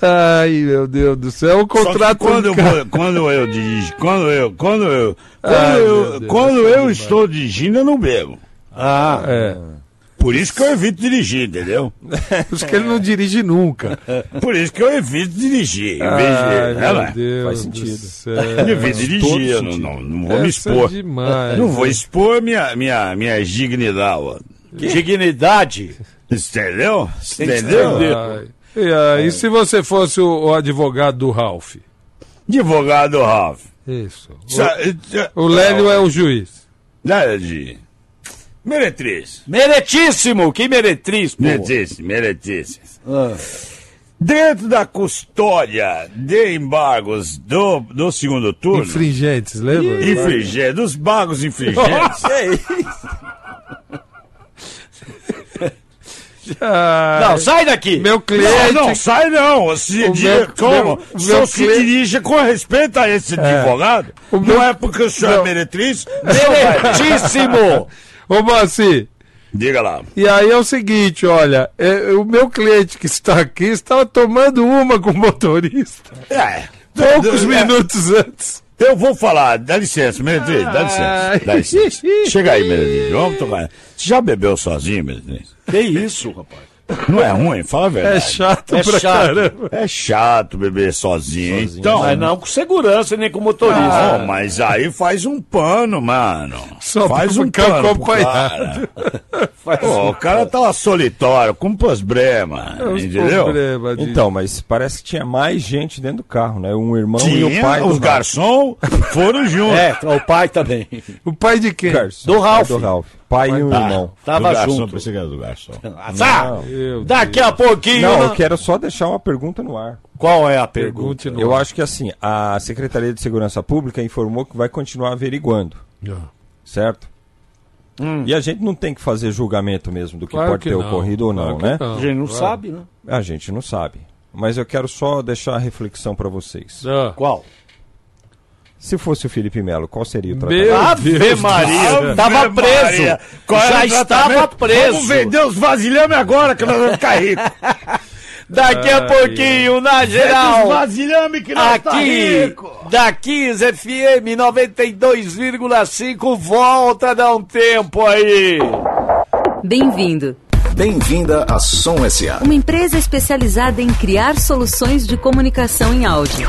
Ai, meu Deus do céu, o Só que contrato. quando eu, vou, quando eu dirijo, quando eu, quando eu, quando Ai, eu, Deus, quando é eu estou dirigindo, eu não bebo. Ah, É, Por isso que eu evito dirigir, entendeu? por isso que ele não dirige nunca. Por isso que eu evito dirigir. Em vez Ai, de, meu né, Deus Faz do sentido. céu. Eu evito dirigir, eu não, não, não vou me Essa é expor. demais. Não vou expor minha, minha, minha dignidade. ó. dignidade. Entendeu? que Entendeu? E aí, se você fosse o, o advogado do Ralph? Advogado Ralph. Isso. O, o Lélio é o juiz. De. Meretriz. Meretíssimo, que meretriz, pô. Meretice, meretice. Ah. Dentro da custódia de embargos do, do segundo turno, Infringentes, lembra? infringente, dos bagos infringentes, Ah, Não, sai daqui! Meu cliente. Não, não, sai não. Se, O di- meu- como? meu- meu se cliente- dirija com respeito a esse advogado. O Não meu- é porque o senhor Não. é meretriz. Meritíssimo! Ô, Moacir, Diga lá. e aí é o seguinte, olha, é, o meu cliente que está aqui estava tomando uma com o motorista É. poucos É, minutos antes. Eu vou falar, dá licença, Meretriz, dá licença. Dá licença. Chega aí, Meretriz, vamos tocar. Você já bebeu sozinho, Meretriz? Que isso, rapaz? Não é ruim, fala a É verdade. chato É pra chato. caramba. É chato beber sozinho, então. Mas não com segurança nem com motorista. Não, mas aí faz um pano, mano. Só faz pra um ficar pano pro acompanhado. cara. Pô, o cara tá lá solitário, com problema, Os entendeu? de- Então, mas parece que tinha mais gente dentro do carro, né? Um irmão e o Tinha, pai os garçons foram juntos. É, o pai também. O pai de quem? Garçom, Do Ralph. Do Ralph. Pai e um irmão. Tava do garçom, junto. pensei que era do garçom. Azar! Daqui a pouquinho. Não, eu quero só deixar uma pergunta no ar. Qual é a pergunta? Pergunte no Eu acho que assim, a Secretaria de Segurança Pública informou que vai continuar averiguando, certo? E a gente não tem que fazer julgamento mesmo do que Claro pode que ter não, ocorrido ou não, claro que né? A gente não claro. sabe, né? A gente não sabe. Mas eu quero só deixar a reflexão para vocês. Ah. Qual? Se fosse o Felipe Melo, qual seria o Meu tratamento? Ave Deus Maria! do Tava Ave preso! Maria, Já estava preso! Vamos vender os vasilhames agora que nós vamos ficar ricos. Daqui a Ai, pouquinho, na Vende os geral! vasilhames que nós tá Aqui, rico. da Kiss FM 92,5, volta a dar um tempo aí! Bem-vindo. Bem-vinda à Som SA. Uma empresa especializada em criar soluções de comunicação em áudio.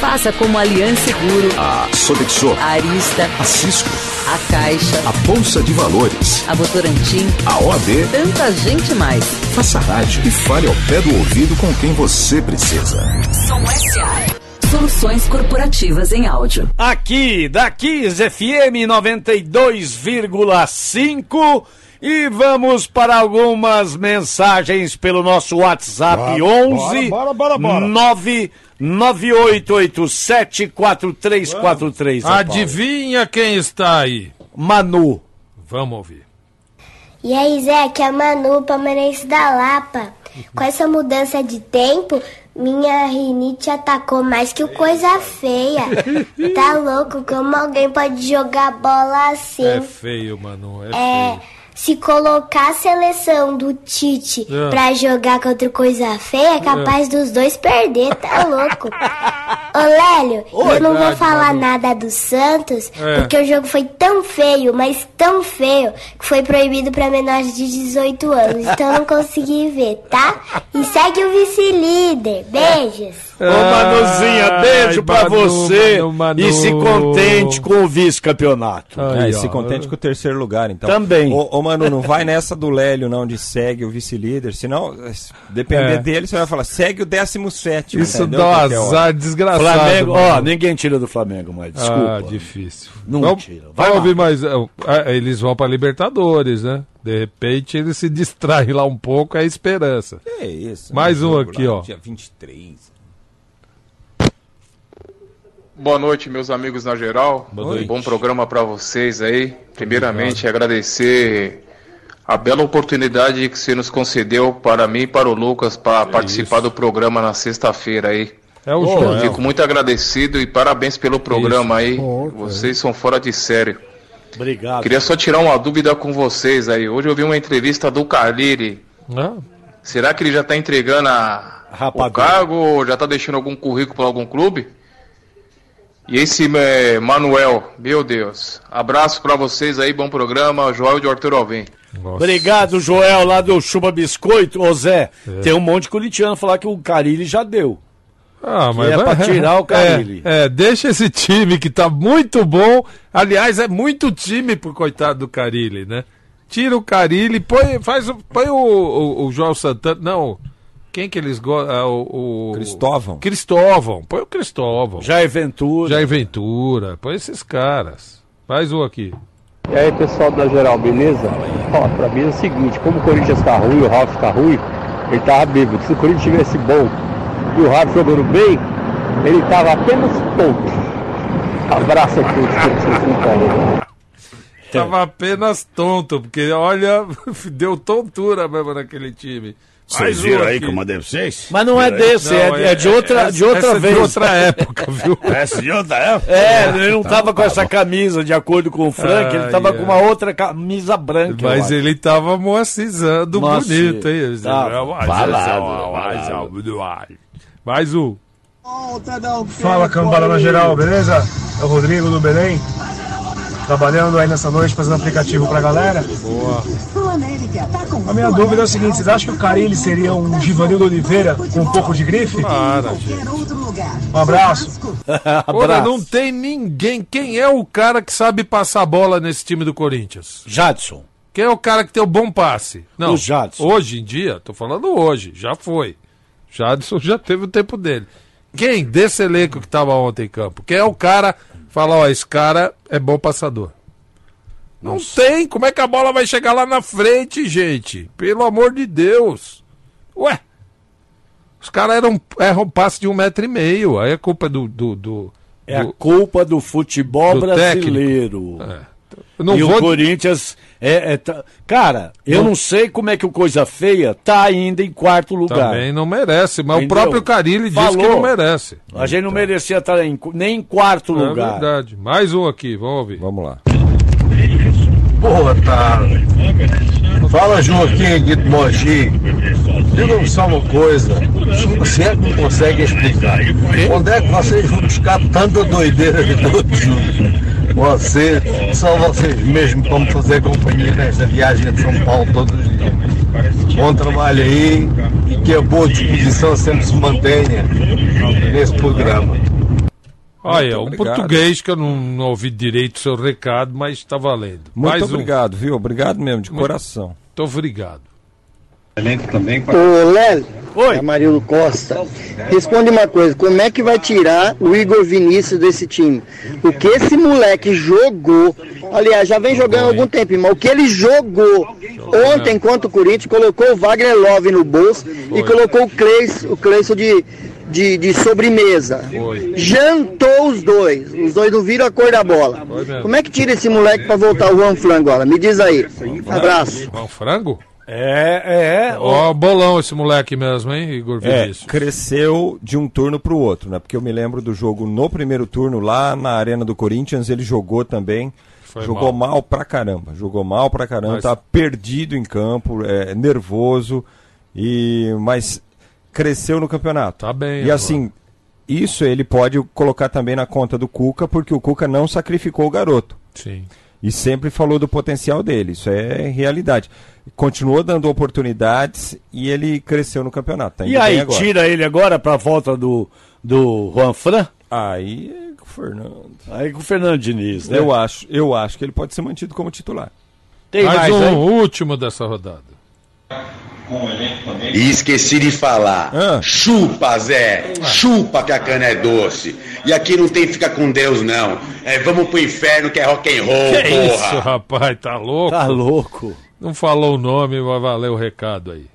Faça como a Aliança Seguro, A Sodexo, a Arista, a Cisco, a Caixa, a Bolsa de Valores, a Votorantim, a OAB, tanta gente mais. faça rádio e fale ao pé do ouvido com quem você precisa. Som SA. Soluções corporativas em áudio. Aqui, da Kiss FM 92,5 e vamos para algumas mensagens pelo nosso WhatsApp 11 bora, bora, bora. 998874343. São Paulo. Adivinha quem está aí? Manu. Vamos ouvir. E aí, Zé, aqui é a Manu, palmeirense da Lapa. Com essa mudança de tempo, minha rinite atacou mais que o coisa feia. Tá louco? Como alguém pode jogar bola assim? É feio, mano. É, É, feio. Se colocar a seleção do Tite É. pra jogar contra coisa feia, é capaz dos dois perder, tá louco? Ô, Lélio, eu não vou Verdade, falar Manu. nada do Santos, É. porque o jogo foi tão feio, mas tão feio, que foi proibido pra menores de 18 anos, então eu não consegui ver, tá? E segue o vice-líder. Beijos. Ô Manuzinha, beijo Ai, pra Manu, você Manu, Manu. e se contente com o vice-campeonato. É, e se contente com o terceiro lugar, então. Também. Ô, ô, Manu, não vai nessa do Lélio, não, de segue o vice-líder. Senão, se depender É. dele, você vai falar, segue o 17. Isso entendeu? dá um é azar desgraçado. Flamengo, ó, ninguém tira do Flamengo, mas desculpa. Ah, difícil. Não vamos, tira. Vai Vamos ouvir mais. ah, ah, Eles vão pra Libertadores, né? De repente eles se distraem lá um pouco, é a esperança. É isso. Mais né? um aqui, lá, ó. Dia 23. Boa noite, meus amigos na geral. noite. Bom programa para vocês aí. Primeiramente, agradecer a bela oportunidade que você nos concedeu para mim e para o Lucas para participar do programa na sexta-feira aí. É o Ô, Joel. Fico muito agradecido e parabéns pelo programa aí. Vocês são fora de sério. Obrigado. Queria só tirar uma dúvida com vocês aí. Hoje eu vi uma entrevista do Carliri. Ah, Será que ele já está entregando a, o cargo ou já está deixando algum currículo para algum clube? E esse é, Manuel, meu Deus. Abraço para vocês aí, bom programa. Joel de Arthur Alvim. Obrigado, Joel, lá do Chuba Biscoito. Ô Zé, tem um monte de corintiano falar que o Carilli já deu. Ah, Que é pra tirar o Carille. É, é, deixa esse time que tá muito bom. Aliás, é muito time pro coitado do Carilli, né? Tira o Carilli, põe, faz, o- põe o, o, o João Santana. Não, quem que eles gostam? o, o Cristóvão. Cristóvão, põe o Cristóvão. Jair Ventura. Jair Ventura, põe esses caras. Mais um aqui. E aí pessoal da geral, beleza? Ó, pra mim é o seguinte, como o Corinthians tá ruim, o Ralf tá ruim, ele tava bêbado. Se o Corinthians tivesse bom e o Ralf jogando bem, ele tava apenas tonto. Abraço a todos que vocês São Paulo. Tava apenas tonto, porque olha, deu tontura mesmo naquele time. Vocês viram aí aqui. eu mandei pra vocês? Mas não é desse, é, é de outra, de outra essa é vez. de outra época, viu? Essa de outra época? É, ele não tava com essa camisa, de acordo com o Frank, ele Ai, tava ai. com uma outra camisa branca. Mas ele tava moacizando Moacir. bonito, hein? Tava. Mais um. Fala cambada na geral, beleza? É o Rodrigo do Belém. Trabalhando aí nessa noite, fazendo aplicativo pra galera. Boa. A minha dúvida é o seguinte: vocês acham que o Carilli seria um Givanildo Oliveira com um pouco de grife? Para, gente. Um abraço. Ora, não tem ninguém. Quem é o cara que sabe passar a bola nesse time do Corinthians? Jadson. Quem é o cara que tem o bom passe? Não, O Jadson. hoje em dia, tô falando hoje, já foi. Jadson já teve o tempo dele. Quem desse elenco que tava ontem em campo? Quem é o cara que fala, ó, esse cara é bom passador? Não tem, como é que a bola vai chegar lá na frente, gente? Pelo amor de Deus. Ué, os caras eram, erram passe de um metro e meio, aí é culpa do... do, do É a culpa do futebol do brasileiro. Não e vou- o Corinthians é, é tá- Cara, eu Não- não sei como é que o Coisa Feia tá ainda em quarto lugar. Também não merece, mas Entendeu? o próprio Carilli disse que não merece. A gente não merecia estar em- nem em quarto É lugar. verdade. Mais um aqui, vamos ouvir. Vamos lá. Boa tarde. Fala Joaquim aqui do Mogi. Diga-me só uma coisa. Se é que consegue explicar. Onde é que vocês vão buscar tanta doideira de todos juntos? Você, só vocês mesmo para me fazer companhia nesta viagem de São Paulo todos os dias. Bom trabalho aí e que a boa disposição sempre se mantenha nesse programa. Olha, um português que eu não, não ouvi direito o seu recado, mas está valendo. Muito Mais um. obrigado, viu? Obrigado mesmo, de coração. Muito obrigado. Ô, Lélio, é Marildo Costa. Responde uma coisa, como é que vai tirar o Igor Vinícius desse time? O que esse moleque jogou, aliás, já vem jogando há algum tempo, mas o que ele jogou ontem contra o Corinthians, colocou o Wagner Love no bolso e colocou o Cleison, o Cleison de, de, de sobremesa. Jantou os dois, os dois não viram a cor da bola. Como é que tira esse moleque pra voltar o Juan Flan agora? Me diz aí. Abraço. Um frango? É, é. Ó, bolão esse moleque mesmo, hein, Igor É, Vinícius? cresceu de um turno para o outro, né? Porque eu me lembro do jogo no primeiro turno, lá na Arena do Corinthians, ele jogou também. Foi jogou mal. mal. pra caramba. Jogou mal pra caramba, Mas- tá perdido em campo, é, nervoso, e mas cresceu no campeonato. Tá bem. E agora. assim, isso ele pode colocar também na conta do Cuca, porque o Cuca não sacrificou o garoto. Sim. E sempre falou do potencial dele, isso é realidade. Continuou dando oportunidades e ele cresceu no campeonato. Tá E aí, agora. tira ele agora pra volta do, do Juan Fran? Aí é com o Fernando. Aí com o Fernando Diniz, né? Eu acho, eu acho que ele pode ser mantido como titular. Tem mais, mais um, aí? último dessa rodada. E esqueci de falar. Chupa, Zé. Chupa que a cana é doce. E aqui não tem fica com Deus, não. É, vamos pro inferno que é rock and roll, Que porra. isso, rapaz, tá louco? Tá louco. Não falou o nome, vai valer o recado aí.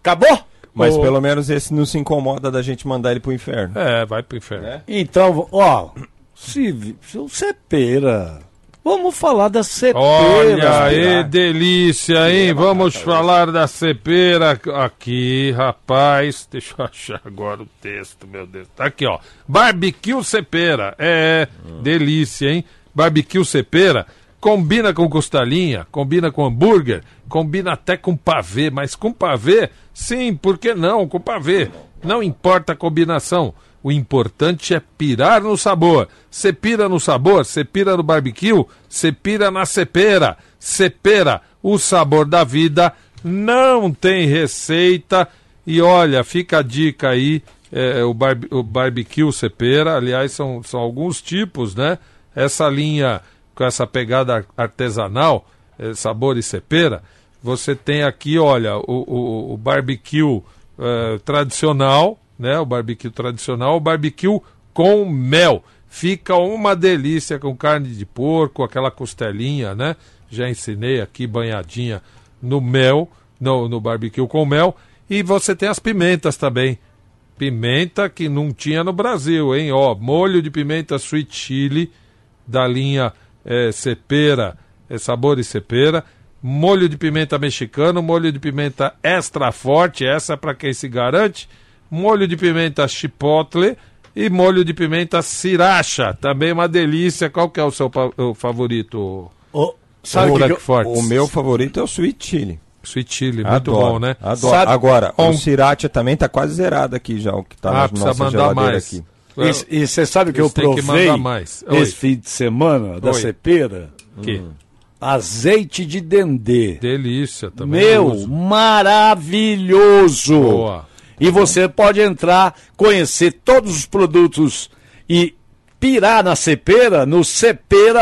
Acabou? Mas Ô. pelo menos esse não se incomoda da gente mandar ele pro inferno. É, vai pro inferno. Então, ó, se, se o Cepera. Vamos falar da Cepera. Olha aí, delícia, hein? Vamos falar da cepeira aqui, rapaz. Deixa eu achar agora o texto, meu Deus. Tá aqui, ó. Barbecue cepera. É, delícia, hein? Barbecue cepera Combina com costelinha, combina com hambúrguer, combina até com pavê, mas com pavê, sim, por que não? Com pavê. Não importa a combinação. O importante é pirar no sabor. Você pira no sabor, você pira no barbecue, você pira na cepera. Cepera, o sabor da vida, não tem receita. E olha, fica a dica aí, é, o, barbe, o barbecue cepera, aliás, são, são alguns tipos, né? Essa linha com essa pegada artesanal, é, sabor e cepera, você tem aqui, olha, o, o, o barbecue é, tradicional, né? O barbecue tradicional, o barbecue com mel. Fica uma delícia com carne de porco, aquela costelinha, né? Já ensinei aqui banhadinha no mel, no, no barbecue com mel. E você tem as pimentas também. Pimenta que não tinha no Brasil, hein? Ó, molho de pimenta sweet chili da linha é, cepera, é, sabor e cepera. Molho de pimenta mexicano, molho de pimenta extra forte, essa é para quem se garante molho de pimenta chipotle e molho de pimenta sriracha. Também uma delícia. Qual que é o seu o favorito? O, Sabe o, que que eu- o meu favorito é o sweet chili. Sweet chili, muito Adoro, bom, né? Adoro. Sabe- Agora, Bom, o sriracha também tá quase zerado aqui já, o que tá Ah, na precisa nossa mandar geladeira mais. aqui. E você sabe que eu Eles que provei mandar mais. Oi. esse fim de semana da Oi. cepera? Que? Azeite de dendê. Delícia também. Meu, maravilhoso! Boa. E você pode entrar, conhecer todos os produtos e pirar na cepera no cepera.com.br.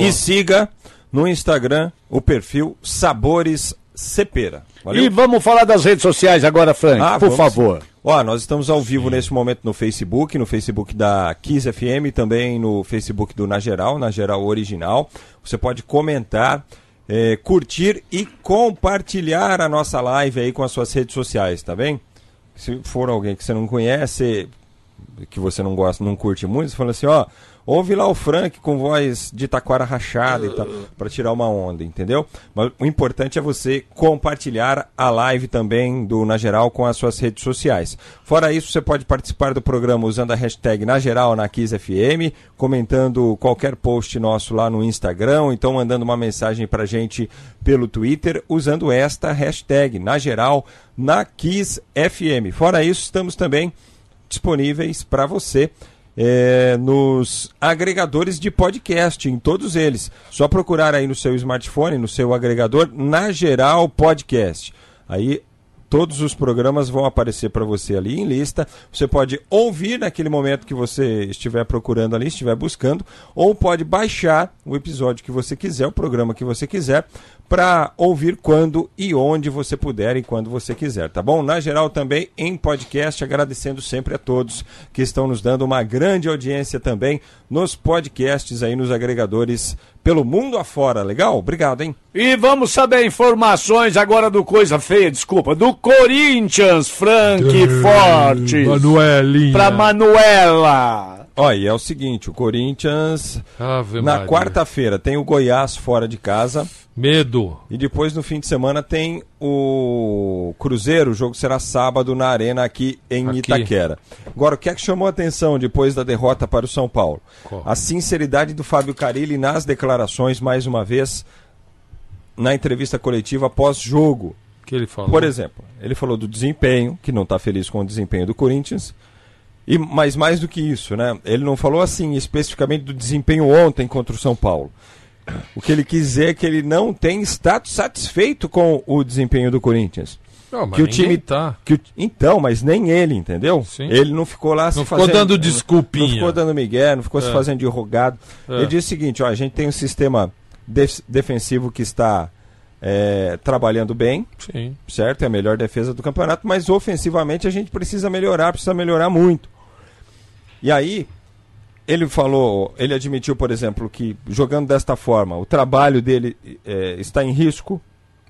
E siga no Instagram o perfil Sabores Cepera. Valeu? E vamos falar das redes sociais agora, Frank, Ah, por vamos. favor. Ó, nós estamos ao vivo nesse momento no Facebook, no Facebook da Kiss FM, também no Facebook do Na Geral, Na Geral Original. Você pode comentar, eh, curtir e compartilhar a nossa live aí com as suas redes sociais, tá bem? Se for alguém que você não conhece, que você não gosta, não curte muito, você fala assim, ó, ouve lá o Frank com voz de taquara rachada e tal, para tirar uma onda, entendeu? Mas o importante é você compartilhar a live também do Na Geral com as suas redes sociais. Fora isso, você pode participar do programa usando a hashtag Na Geral na Kiss FM, comentando qualquer post nosso lá no Instagram, ou então mandando uma mensagem pra gente pelo Twitter usando esta hashtag Na Geral na Kiss FM. Fora isso, estamos também disponíveis para você é, nos agregadores de podcast, em todos eles. Só procurar aí no seu smartphone, no seu agregador, na geral podcast. Aí todos os programas vão aparecer para você ali em lista. Você pode ouvir naquele momento que você estiver procurando ali, estiver buscando, ou pode baixar o episódio que você quiser, o programa que você quiser, para ouvir quando e onde você puder e quando você quiser, tá bom? Na geral também em podcast, agradecendo sempre a todos que estão nos dando uma grande audiência também nos podcasts aí nos agregadores pelo mundo afora, legal? Obrigado, hein? E vamos saber informações agora do Coisa Feia, desculpa, do Corinthians, Frank Forte. Manuelinha. Pra Manuela. Olha, e é o seguinte, o Corinthians Ave na quarta-feira tem o Goiás fora de casa. Medo. E depois no fim de semana tem o Cruzeiro, o jogo será sábado na Arena aqui em Aqui. Itaquera. Agora, o que é que chamou a atenção depois da derrota para o São Paulo? A sinceridade do Fábio Carilli nas declarações, mais uma vez, na entrevista coletiva pós-jogo. que ele falou? Por exemplo, ele falou do desempenho, que não está feliz com o desempenho do Corinthians. E, mas mais do que isso, né? Ele não falou assim especificamente do desempenho ontem contra o São Paulo. O que ele quis dizer é que ele não tem estado satisfeito com o desempenho do Corinthians. Não, mas que o time tá. que o- então, mas nem ele, entendeu? Ele não ficou lá se Não ficou fazendo, dando desculpinha. Não ficou dando migué, não ficou se É. fazendo de rogado. É. Ele disse o seguinte, ó, a gente tem um sistema def- defensivo que está é, trabalhando bem, Sim. certo? É a melhor defesa do campeonato, mas ofensivamente a gente precisa melhorar, precisa melhorar muito. E aí, ele falou, ele admitiu, por exemplo, que jogando desta forma, o trabalho dele é, está em risco.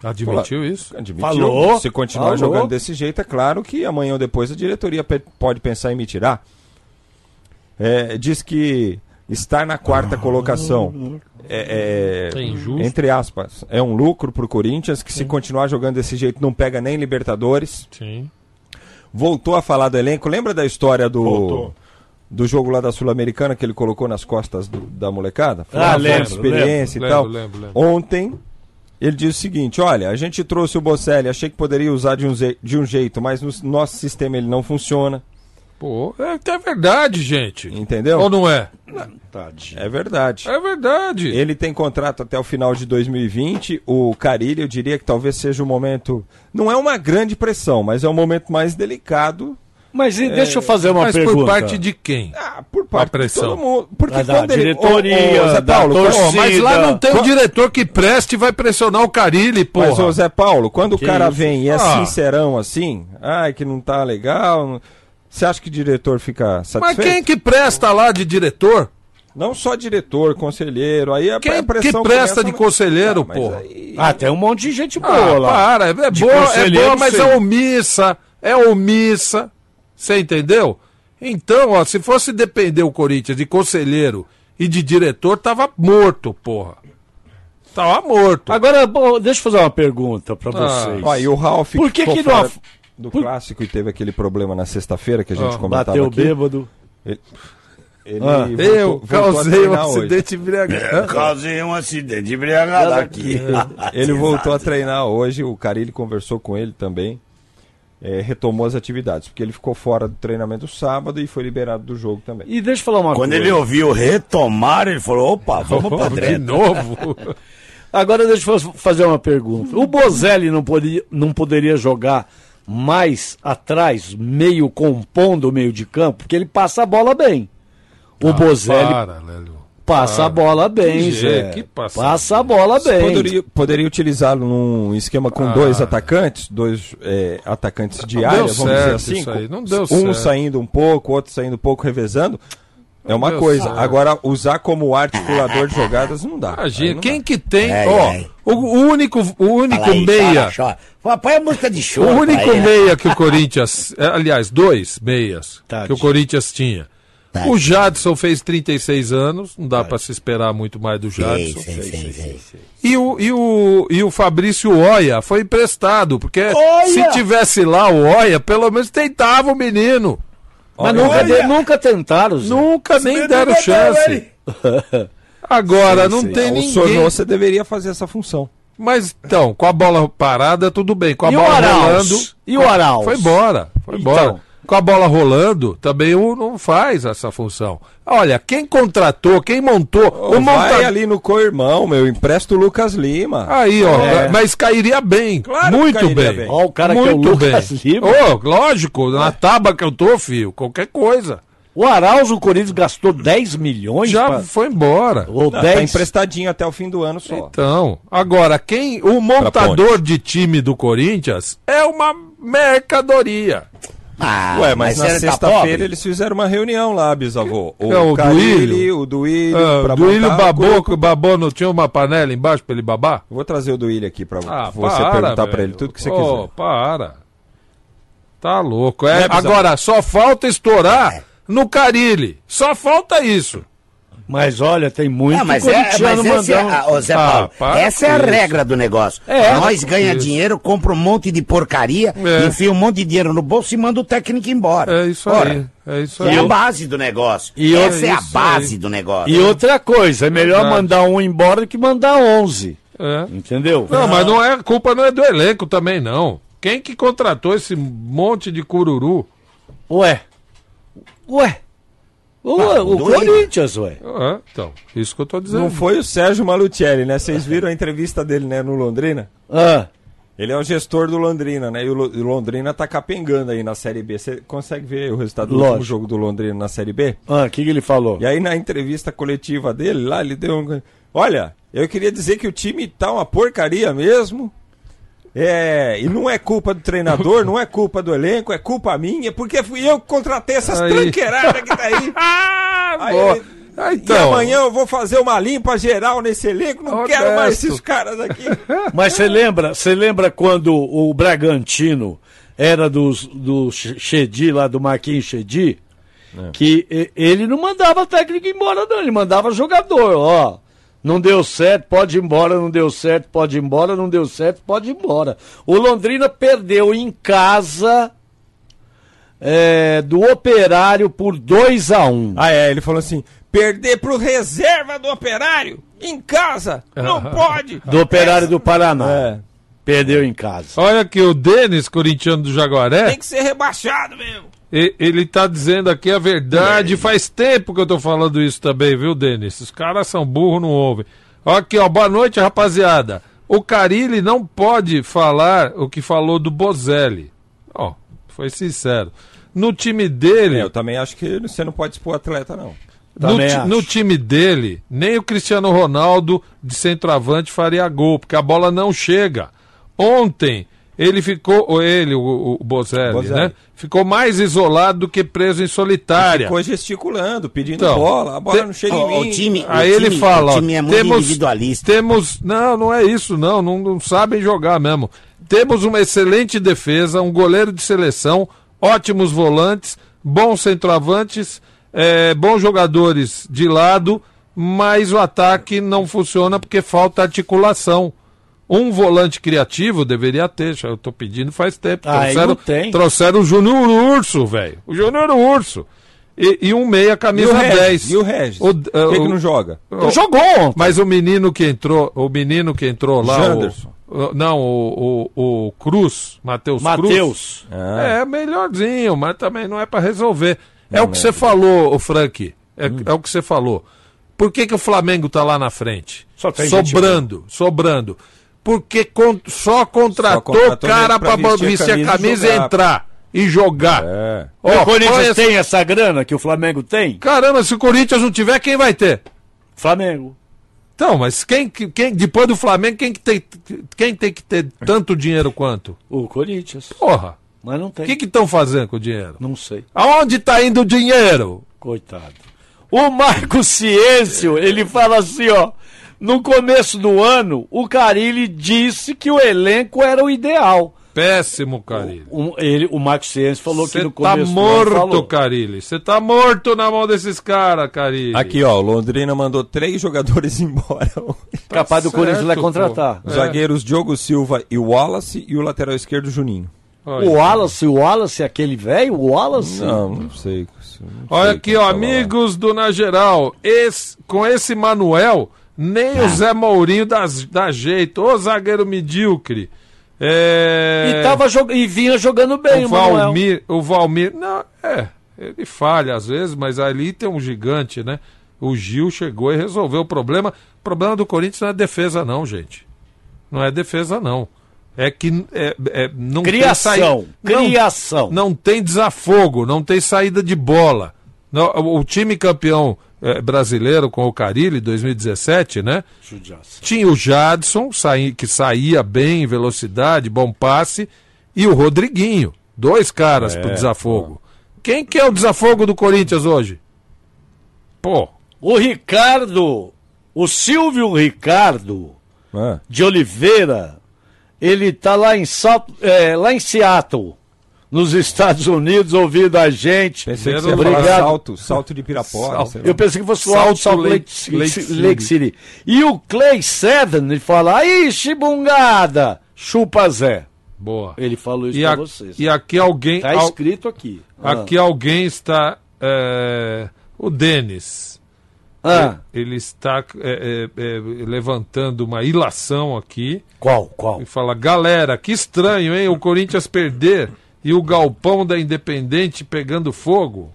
Admitiu isso? Admitiu. Falou. Se continuar Falou. jogando desse jeito, é claro que amanhã ou depois a diretoria pode pensar em me tirar. É, diz que estar na quarta colocação é, é, É injusto. entre aspas, é um lucro para o Corinthians, que se continuar jogando desse jeito não pega nem Libertadores. Sim. Voltou a falar do elenco. Lembra da história do Voltou. Do jogo lá da Sul-Americana que ele colocou nas costas do- da molecada? Foi Ah, uma lembro, experiência lembro, e tal. lembro, lembro, lembro. Ontem ele disse o seguinte: olha, a gente trouxe o Bocelli, achei que poderia usar de um, de um jeito, mas no nosso sistema ele não funciona. Pô, é, é verdade, gente. Entendeu? Ou não é? É verdade. É verdade. Ele tem contrato até o final de 2020. O Carilli, eu diria que talvez seja o momento. Não é uma grande pressão, mas é o momento mais delicado. Mas e É, deixa eu fazer uma Mas pergunta. por parte de quem? Ah, por parte A pressão. de todo mundo. Porque Ah, da quando ele- diretoria, Ô, ô, Zé da Paulo, torcida. Pô, mas lá não tem um diretor que preste e vai pressionar o Carilli, porra. Mas, ô Zé Paulo, quando Que o cara isso? vem e é Ah. sincerão assim, ai, que não tá legal. Você acha que o diretor fica Mas satisfeito? quem que presta lá de diretor? Não só diretor, conselheiro, aí a, Quem a que pressão presta de conselheiro, Ah, mas porra? aí- Ah, tem um monte de gente boa Ah, lá. para, é, é boa, é boa, mas é omissa, é omissa. Você entendeu? Então, ó, se fosse depender o Corinthians de conselheiro e de diretor, tava morto, porra. Tava morto. Agora, bom, deixa eu fazer uma pergunta pra Ah. vocês. Ó, e o Ralf Por que ficou que não do Por- clássico e teve aquele problema na sexta-feira que a gente Ah, comentava Bateu aqui. bêbado. Ele, ele Ah. voltou- Eu voltou a causei um treinar hoje. acidente embriagado. Causei um acidente embriagado aqui. Ele voltou a treinar hoje, o Carilli conversou com ele também. É, retomou as atividades, porque ele ficou fora do treinamento sábado e foi liberado do jogo também. E deixa eu falar uma Quando coisa. ele ouviu retomar, ele falou: opa, vamos pra de novo. Agora deixa eu fa- fazer uma pergunta. O Bozelli não, poderia- não poderia jogar mais atrás, meio compondo o meio de campo, porque ele passa a bola bem. O Bozelli Para, Lélio. Passa a bola bem, Que Zé. jeito, que passa passa a bola bem. Poderia, poderia utilizá-lo num esquema com Ah. dois atacantes, dois é, atacantes de Não área, vamos dizer assim. isso aí, com- não deu um certo. saindo um pouco, outro saindo um pouco, revezando. É uma coisa. certo. Agora, usar como articulador de jogadas não dá. Aí Imagina, não quem dá. que tem, É, ó, é. o, o único, o único Fala aí, meia. Pô, Põe a música de o choro. único ele. meia que o Corinthians, é, aliás, dois meias que o Corinthians tinha. Tade. O Jadson fez 36 anos, não dá pra se esperar muito mais do Jadson. sei, sei, sei. E o, e, o, e o Fabrício Oia foi emprestado, porque Oia! se tivesse lá o Oia, pelo menos tentava o menino. Mas nunca, de- nunca tentaram, Zé. Nunca nem deram chance. Agora, não tem o ninguém. Sornosa deveria fazer essa função. Mas então, com a bola parada, tudo bem. Com a E o bola rolando. E o Arauz? Foi embora. Foi Então. Com a bola rolando, também o não faz essa função. Olha, quem contratou, quem montou. Ô, o monta... Vai ali no co-irmão, meu, empresta o Lucas Lima. Aí, ó, É. mas cairia bem. Claro que muito cairia bem. bem. Ó, o cara que é o muito Lucas bem. Lima. Ô, lógico, na tábua que eu tô, filho, qualquer coisa. O Arauz, o Corinthians gastou 10 milhões Já pra- foi embora. ou Não, tá 10. emprestadinho até o fim do ano só. Então, agora, quem. O montador de time do Corinthians é uma mercadoria. Ah, Ué, mas, na ele tá sexta-feira pobre? eles fizeram uma reunião lá, bisavô. O, É, o Carilli, Duílio? o Duílio, Ah, pra o Duílio o babou, o babou não tinha uma panela embaixo pra ele babar? Vou trazer o Duílio aqui pra Ah, você para, perguntar pra velho. ele tudo que você Ô, quiser. para. Tá louco. É, Bizarro? agora, só falta estourar no Carilli. Só falta isso. Mas olha, tem muito Não, mas, é, mas esse é, ô, Zé Ah, Paulo, essa é a isso. regra do negócio. É, Nós ganha com isso. dinheiro, compra um monte de porcaria, É. enfia um monte de dinheiro no bolso e manda o técnico embora. É isso Ora, aí. É isso É aí. a base do negócio. E essa é, a base aí. do negócio. E outra coisa, é melhor Verdade. mandar um embora do que mandar 11. É. Entendeu? Não, mas não é, a culpa não é do elenco também, não. Quem que contratou esse monte de cururu? Ué. Ué. O, Ah, o. Corinthians, ué. Ah, então, isso que eu tô dizendo. Não foi o Sérgio Malucelli, né? Vocês viram a entrevista dele, né, no Londrina? Ah, Ele é o gestor do Londrina, né? E o Lo- o Londrina tá capengando aí na Série B. Você consegue ver o resultado do Lógico. último jogo do Londrina na Série B? ah, o que, que ele falou? E aí na entrevista coletiva dele lá, ele deu um... Olha, eu queria dizer que o time tá uma porcaria mesmo. É, e não é culpa do treinador, não é culpa do elenco, é culpa minha, porque fui eu que contratei essas Aí. tranqueiradas que tá aí. Ah, Aí boa. Ah, E então. amanhã eu vou fazer uma limpa geral nesse elenco, não Honesto. quero mais esses caras aqui. Mas você lembra, você lembra quando o Bragantino era dos, do Chedi, lá do Marquinhos Chedi? Que e- ele não mandava técnico embora, não, ele mandava jogador, ó. Não deu certo, pode ir embora, não deu certo, pode ir embora, não deu certo, pode ir embora. O Londrina perdeu em casa é, do Operário por 2 a 1 um. Ah, é, ele falou assim: perder pro reserva do operário em casa, não pode. Do Operário do Paraná. Perdeu em casa. Olha aqui, o Denis, corintiano do Jaguaré, Tem que ser rebaixado mesmo. Ele tá dizendo aqui a verdade. Faz tempo que eu tô falando isso também, viu, Denis? Os caras são burros, não ouvem. Aqui, ó, boa noite, rapaziada. O Carilli não pode falar o que falou do Bozelli. Ó, foi sincero. No time dele. É, eu também acho que você não pode expor atleta, não. No, ti- no time dele, nem o Cristiano Ronaldo de centroavante faria gol, porque a bola não chega. Ontem, ele ficou, ou ele, o, o Bozelli, Bozelli. né? Ficou mais isolado do que preso em solitária. Ficou gesticulando, pedindo Então, bola. A bola te- não chega o- em o mim. time- Aí ele fala, ó, temos, temos, não, não é isso, não, não, não sabem jogar mesmo. Temos uma excelente defesa, um goleiro de seleção, ótimos volantes, bons centroavantes, eh, bons jogadores de lado, mas o ataque não funciona porque falta articulação. Um volante criativo deveria ter, já eu tô pedindo faz tempo. Ah, trouxeram, tem. trouxeram o Júnior Urso, velho. O Júnior Urso. E, e um meia camisa E Regis? 10. E o Regis? O, Por que que não joga? o- Jogou ontem. Mas o menino que entrou, o menino que entrou lá, Janderson. o, não, o, o, o Cruz, Matheus Cruz. Matheus. Ah. É melhorzinho, mas também não é pra resolver. É Não o que é. você falou, o Frank. É, Hum. é o que você falou. Por que, que o Flamengo tá lá na frente? Só tem gente sobrando, sobrando. Porque con- só contratou contratou cara pra vestir a vestir a camisa e camisa e entrar. E jogar. É. o Ó, Corinthians essa- tem essa grana que o Flamengo tem? Caramba, se o Corinthians não tiver, quem vai ter? Flamengo. Então, mas quem, que- quem depois do Flamengo, quem, que tem, quem tem que ter tanto dinheiro quanto? O Corinthians. Porra. Mas não tem. O que estão fazendo com o dinheiro? Não sei. Aonde está indo o dinheiro? Coitado. O Marco Ciêncio, ele fala assim, ó. No começo do ano, o Carilli disse que o elenco era o ideal. Péssimo, Carilli. Um- ele, o Marco Ciêncio falou que Você no tá começo do ano morto, falou. Carilli. Você tá morto na mão desses caras, Carilli. Aqui, ó, o Londrina mandou três jogadores embora. Capaz do Corinthians vai contratar. Os zagueiros Diogo Silva e Wallace e o lateral esquerdo Juninho. O Wallace, o Wallace, aquele velho, o Wallace? Não, não sei. não Olha sei aqui, quem ó, lá. amigos do Na Geral. Esse, com esse Manuel, nem o Zé Mourinho dá, dá jeito. Ô zagueiro medíocre. É... E, tava jog... e vinha jogando bem, o. Valmir, o Valmir, não, é, ele falha às vezes, mas ali tem um gigante, né? O Gil chegou e resolveu o problema. O problema do Corinthians não é defesa não, gente. Não é defesa não. É que é, é, não Criação, tem saí- não- criação. Não, tem desafogo, não tem saída de bola. Não, o time campeão eh, brasileiro com o Carilli 2017, né? Tinha o Jadson, saí- que saía bem em velocidade, bom passe, e o Rodriguinho. Dois caras É, pro desafogo. Quem que é o desafogo do Corinthians hoje? Pô. O Ricardo, o Silvio Ricardo Ah. de Oliveira, ele tá lá em, é, lá em Seattle, nos Estados Unidos, ouvindo a gente. Pensei que você Obrigado. salto, salto de Pirapora. Salto. Eu pensei que fosse o Salt Alto Salt Lake, Lake- Lake, City. E o Clay Seven, ele fala, ixi, bungada, chupa Zé. Boa. Ele falou isso E, pra a- vocês. e aqui alguém. Tá al- escrito aqui. Aqui alguém está. é, o Denis. Ah. Ele está é, é, é, levantando uma ilação aqui. Qual? Qual? E fala: galera, que estranho, hein? O Corinthians perder e o galpão da Independente pegando fogo.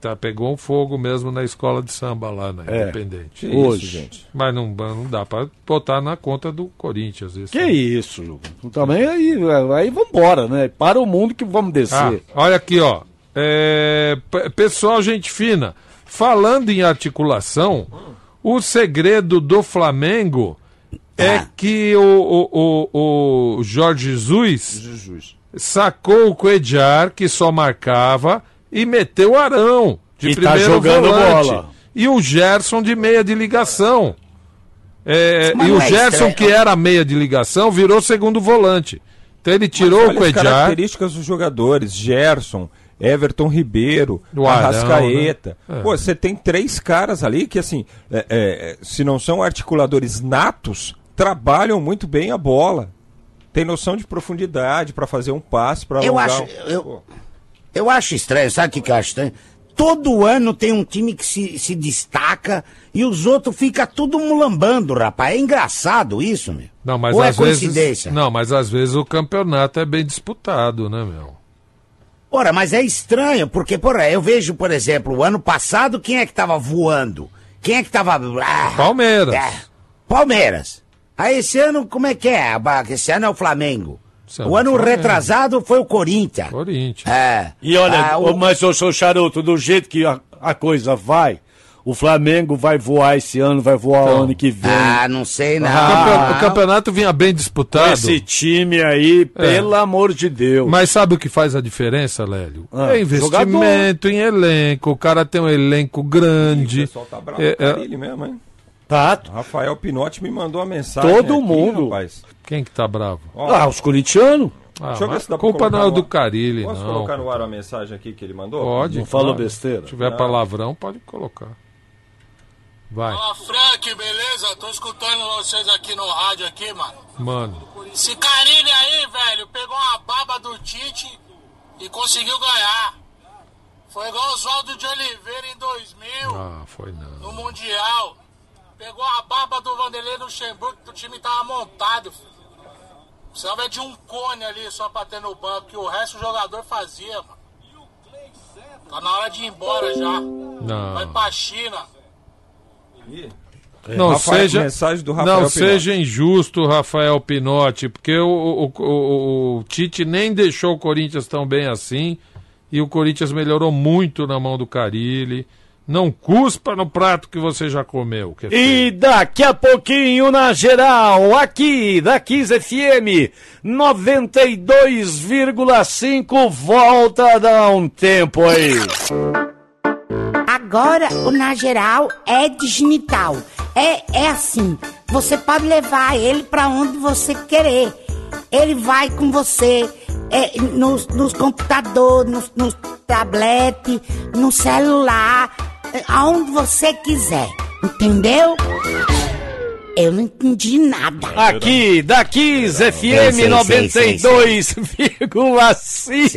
Tá, pegou um fogo mesmo na escola de samba lá na É. Independente. Que Hoje. isso, gente? Mas não, não dá pra botar na conta do Corinthians. Isso. Que isso, Ju? Também aí, aí vambora, né? Para o mundo que vamos Ah, descer. olha aqui, ó. É, pessoal, gente fina. Falando em articulação, o segredo do Flamengo é que o, o, o, o Jorge Jesus, sacou o Coediar, que só marcava, e meteu o Arão de E tá primeiro jogando volante. bola. E o Gerson de meia de ligação. É, e o é Gerson, estranho. que era meia de ligação, virou segundo volante. Então ele tirou o Olha as características dos jogadores. Gerson, Everton Ribeiro, O Arão, Arrascaeta. né? É. Pô, você tem três caras ali que, assim, é, é, se não são articuladores natos, trabalham muito bem a bola. Tem noção de profundidade para fazer um passe, para Eu acho. um- Eu, Eu acho estranho, sabe o que, que eu acho estranho? Todo ano tem um time que se, se destaca e os outros ficam tudo mulambando, rapaz. É engraçado isso, meu. Não, mas Ou é às vezes. coincidência? Não, mas às vezes o campeonato é bem disputado, né, meu? Ora, mas é estranho, porque, porra, eu vejo, por exemplo, o ano passado, quem é que tava voando? Quem é que tava. Ah, Palmeiras. é, Palmeiras. Aí esse ano, como é que é? Esse ano é o Flamengo. São o ano Flamengo. retrasado foi o Corinthians. Corinthians. É. E olha, Ah, o- mas ô, seu charuto, do jeito que a, a coisa vai, o Flamengo vai voar esse ano, vai voar Então. ano que vem. Ah, não sei não. O campe- o campeonato vinha bem disputado. Com esse time aí, pelo amor de Deus. Mas sabe o que faz a diferença, Lélio? Ah, é investimento em elenco. O cara tem um elenco grande. O pessoal tá bravo É, com é, ele mesmo, hein? Tá. Rafael Pinotti me mandou uma mensagem. Todo aqui, mundo. Rapaz. Quem que tá bravo? Ó, Ah, os corintianos? Ah, Deixa eu ver se dá culpa colocar não é do ar. Carilli, Posso não. colocar no ar a mensagem aqui que ele mandou? Pode. Não falou claro. besteira? Se tiver Não. palavrão, pode colocar. Vai, Ó, Frank, beleza? Tô escutando vocês aqui no rádio aqui, mano. mano. Esse Carilli aí, velho, pegou uma baba do Tite e conseguiu ganhar. Foi igual o Oswaldo de Oliveira em 2000, Ah, foi não. no Mundial. Pegou a baba do Vanderlei Luxemburgo, que o time tava montado. filho. Precisava de um cone ali só pra ter no banco, que o resto o jogador fazia, mano. Tá na hora de ir embora já. Vai Não. pra China. Não Rafael- seja, mensagem do Rafael não Pinotti. seja injusto, Rafael Pinotti, porque o, o, o- o Tite nem deixou o Corinthians tão bem assim e o Corinthians melhorou muito na mão do Carilli. Não cuspa no prato que você já comeu. que é. E daqui a pouquinho na geral, aqui da Kiss FM 92,5 volta a dar um tempo aí. Agora o Na Geral é digital. É, é assim, você pode levar ele pra onde você querer. Ele vai com você é, nos, nos computadores, nos, nos tablet, no celular, aonde você quiser. Entendeu? Eu não entendi nada. Aqui da Kiss Sei, FM sei, sei, sei, 92,5. Sei,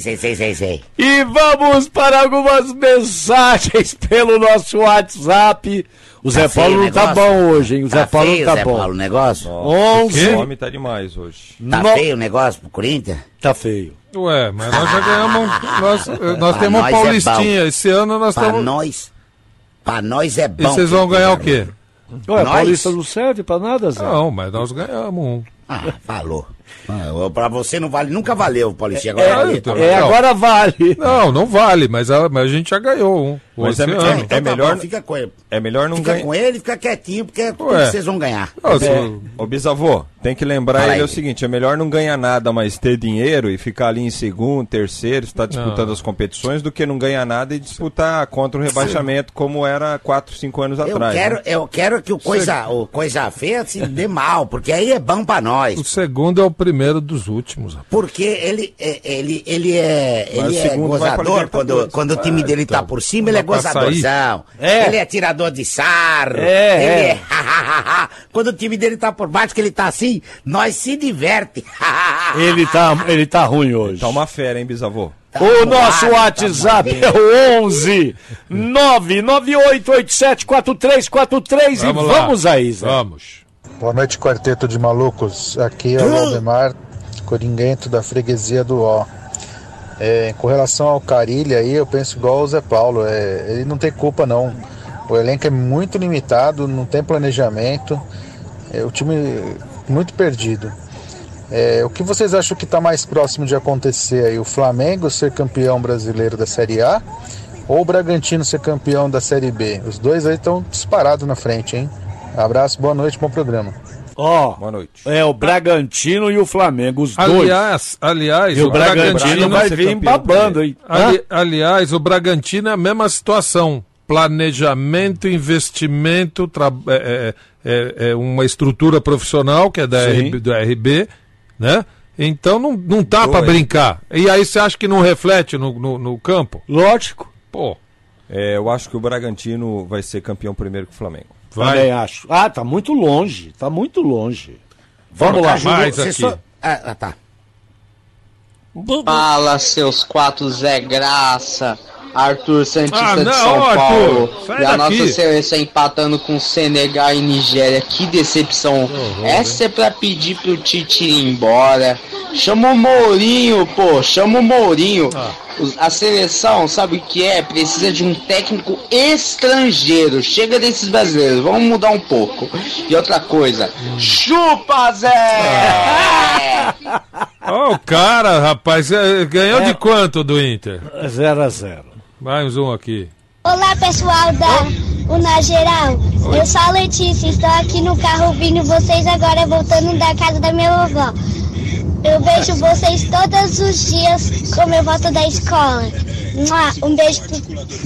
sei, sei, sei, sei. E vamos para algumas mensagens pelo nosso WhatsApp. O Zé Tá feio Paulo não tá bom hoje, hein? O Zé Tá Paulo feio, não tá Zé bom. Paulo, o negócio? Onze. O homem tá demais hoje. Tá No- feio o negócio pro Corinthians? Tá feio. Ué, mas nós já ganhamos. Nós, nós Pra temos nós uma é Paulistinha. Esse ano nós Pra estamos. nós, pra nós é E bom. vocês vão ganhar o quê? Ué, Nós? Paulista não serve pra nada, Zé. Não, mas nós ganhamos um. Ah, falou. Ah, pra você não vale, nunca valeu, Paulistinha. Agora É, vale. então, É, agora vale. Não, não vale, mas a, mas a gente já ganhou um. Mas é- ano. Então É tá melhor- bom, fica com ele. É melhor não Fica ganhar. com ele, fica quietinho, porque é tudo Ué. que vocês vão ganhar. É. Ô bisavô, tem que lembrar Fala ele aí. o seguinte: é melhor não ganhar nada, mas ter dinheiro e ficar ali em segundo, terceiro, estar disputando Não. as competições, do que não ganhar nada e disputar contra o rebaixamento, como era 4, 5 anos Eu atrás. quero, né? eu quero que o coisa, o coisa feia se dê mal, porque aí é bom pra nós. O segundo é o primeiro dos últimos. rapaz. Porque ele, é- ele, ele é, Mas ele é gozador, quando, Libertadores. quando o time dele tá por cima, ele é gozadorzão. É. Ele é tirador de sarro. É, ele é. Quando o time dele tá por baixo, que ele tá assim, nós se diverte. Ele tá, ele tá ruim hoje. Tá uma fera, hein, bisavô? O nosso tá WhatsApp é o 11 998874343 e Vamos lá. vamos aí, Zé. Vamos. Boa noite, quarteto de malucos. Aqui é o Valdemar Coringuento da freguesia do Ó. É, com relação ao Carilli aí, eu penso igual o Zé Paulo. é, ele não tem culpa não. O elenco é muito limitado, não tem planejamento. É, o time muito perdido. É, o que vocês acham que está mais próximo de acontecer aí? O Flamengo ser campeão brasileiro da Série A ou o Bragantino ser campeão da Série B? Os dois aí estão disparados na frente, hein? Abraço, boa noite, bom programa. Ó, Boa noite. é o Bragantino e o Flamengo, os dois. Aliás, aliás, o Bragantino vai ser vir babando, hein? Ali- aliás, o Bragantino é a mesma situação. Planejamento, investimento, tra- é, é- é- é uma estrutura profissional que é da. RB, do RB, né? Então não, não tá pra brincar. E aí você acha que não reflete no, no, no campo? Lógico. Pô, É, eu acho que o Bragantino vai ser campeão primeiro que o Flamengo. Também acho. Ah, tá muito longe. Tá muito longe. Vamos lá. mais aqui. só- Ah, ah, tá. Fala, seus quatro Zé Graça. Arthur Santista Ah, de não, São Arthur, Paulo. e a daqui. nossa seleção empatando com Senegal e Nigéria. Que decepção. Essa é pra pedir pro Tite ir embora. Chama o Mourinho, pô. Chama o Mourinho. Ah. A seleção, sabe o que é? Precisa de um técnico estrangeiro. Chega desses brasileiros. Vamos mudar um pouco. E outra coisa. Hum. Chupa, Zé! Ó, o cara, rapaz, é, ganhou de quanto do Inter? 0 a 0 Mais um aqui. Olá pessoal da Una Geral, eu sou a Letícia, estou aqui no carro ouvindo vocês agora voltando da casa da minha vovó. Eu vejo vocês todos os dias como eu volto da escola. Um beijo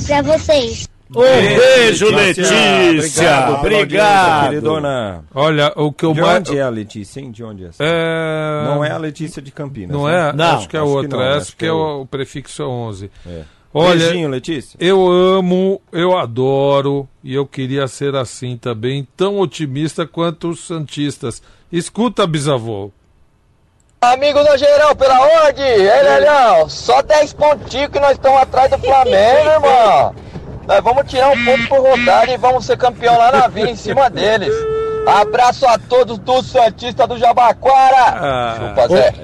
pra vocês. Um beijo, Letícia. Obrigado. Queridona. Olha, o que eu De mais. onde é a Letícia, hein? De onde é? É... Não é a Letícia de Campinas. Não né? é? Acho que é outra. não, Essa acho porque é o, o prefixo é 11. É. Olha, Beijinho, Letícia. eu amo, eu adoro e eu queria ser assim também, tão otimista quanto os santistas. Escuta, bisavô. Amigo no geral, pela ordem! Ei, Lelhão, só 10 pontinhos que nós estamos atrás do Flamengo, irmão! Nós vamos tirar um ponto por rodada e vamos ser campeão lá na vila em cima deles! Abraço a todos do Santista do Jabaquara! Chupa, Zé!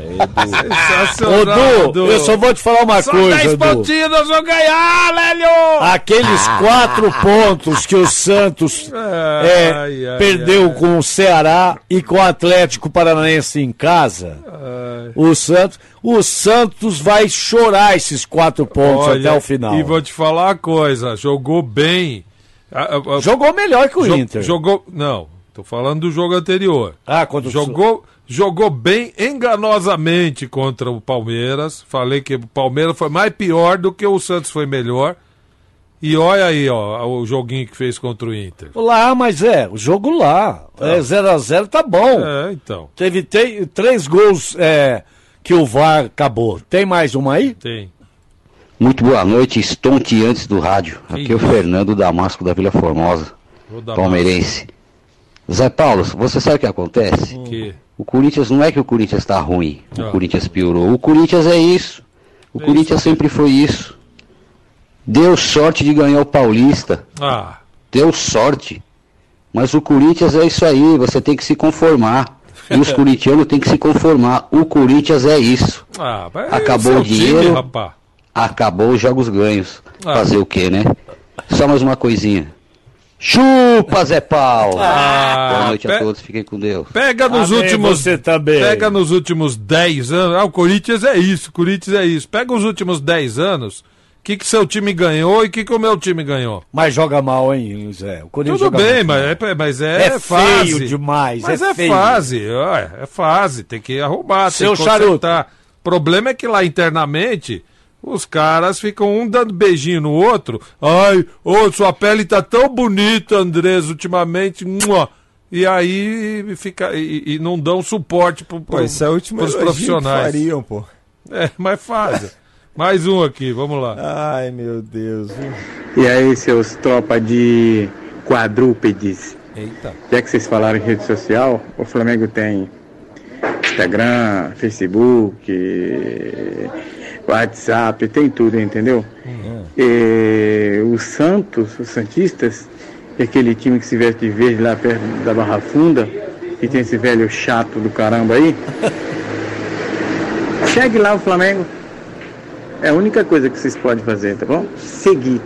Sensacional, Ô. Du, eu só vou te falar uma Só coisa, 10 Du. pontinhos nós vamos ganhar, Lélio! Aqueles quatro pontos que o Santos é, Ai, ai, perdeu com o Ceará e com o Atlético Paranaense em casa, o Santos, o Santos vai chorar esses quatro pontos Olha, até o final. E vou te falar uma coisa, jogou bem. A- a- a- Jogou melhor que o Jo- Inter. Jogou, não, tô falando do jogo anterior. Ah, contra o jogou, jogou bem enganosamente contra o Palmeiras. Falei que o Palmeiras foi mais pior do que o Santos foi melhor. E olha aí, ó, o joguinho que fez contra o Inter. Lá, mas é, o jogo lá. É 0x0 tá bom. É, então. Teve te- três gols é, que o VAR acabou. Tem mais uma aí? Tem. Muito boa noite, estonteantes do rádio. Aqui é o Fernando Damasco da Vila Formosa, palmeirense. Zé Paulo, você sabe o que acontece? Que? O Corinthians não é que o Corinthians está ruim, Ah. o Corinthians piorou. O Corinthians é isso. O Corinthians sempre foi isso. Deu sorte de ganhar o Paulista. Ah, Deu sorte. Mas o Corinthians é isso aí, você tem que se conformar. E os corintianos têm que se conformar. O Corinthians é isso. ah, Acabou é o dinheiro. Time. Acabou os jogos ganhos. Ah. Fazer o quê, né? Só mais uma coisinha. Chupa, Zé Paulo! Ah, Boa noite a pe- todos, fiquem com Deus. Pega nos Amém, últimos. você também. Pega nos últimos 10 anos. Ah, o Corinthians é isso, o Corinthians é isso. Pega os últimos 10 anos. O que, que seu time ganhou e o que, que o meu time ganhou? Mas joga mal, hein, Zé? O Corinthians Tudo joga bem, mas é, mas é, É fase. feio demais, Mas é é, feio. fase, ué, é fase. Tem que arrumar, Seu tem que consertar. O problema é que lá internamente os caras ficam um dando beijinho no outro. Ai, ô, sua pele tá tão bonita, Andrés, ultimamente. mua. E aí fica e, e não dão suporte pro, pro, Pô, isso é o último pros elogio que profissionais. fariam, pô. É, mas fazem. Mais um aqui, vamos lá. Ai, meu Deus. E aí, seus tropa de quadrúpedes? Eita. Já que vocês falaram em rede social, o Flamengo tem Instagram, Facebook, WhatsApp, tem tudo, entendeu? E o Santos, os Santistas, é aquele time que se veste de verde lá perto da Barra Funda, que tem esse velho chato do caramba aí. Segue lá o Flamengo. É a única coisa que vocês podem fazer, tá bom? Seguir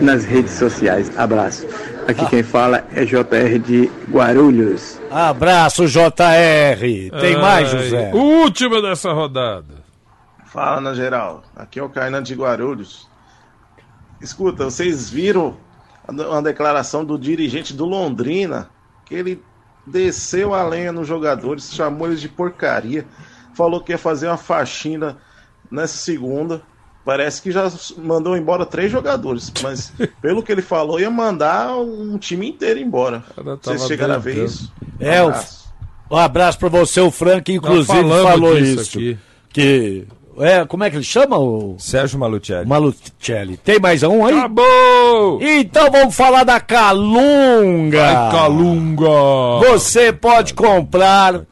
nas redes sociais. Abraço. Aqui quem fala é JR de Guarulhos. Abraço, JR. Tem mais, Ai, José? O último dessa rodada. Fala, na geral. Aqui é o Kainan de Guarulhos. Escuta, vocês viram uma declaração do dirigente do Londrina, que ele desceu a lenha nos jogadores, chamou eles de porcaria, falou que ia fazer uma faxina nessa segunda. Parece que já mandou embora três jogadores, mas pelo que ele falou, ia mandar um time inteiro embora. Vocês chegaram a ver isso? É, o, Abraço. um abraço pra você, o Frank, inclusive, falou isso. aqui. Que. É, como é que ele chama? O... Sérgio Malucelli. Malucelli. Tem mais um aí? Acabou! Então vamos falar da Calunga. Vai, Calunga! Você pode comprar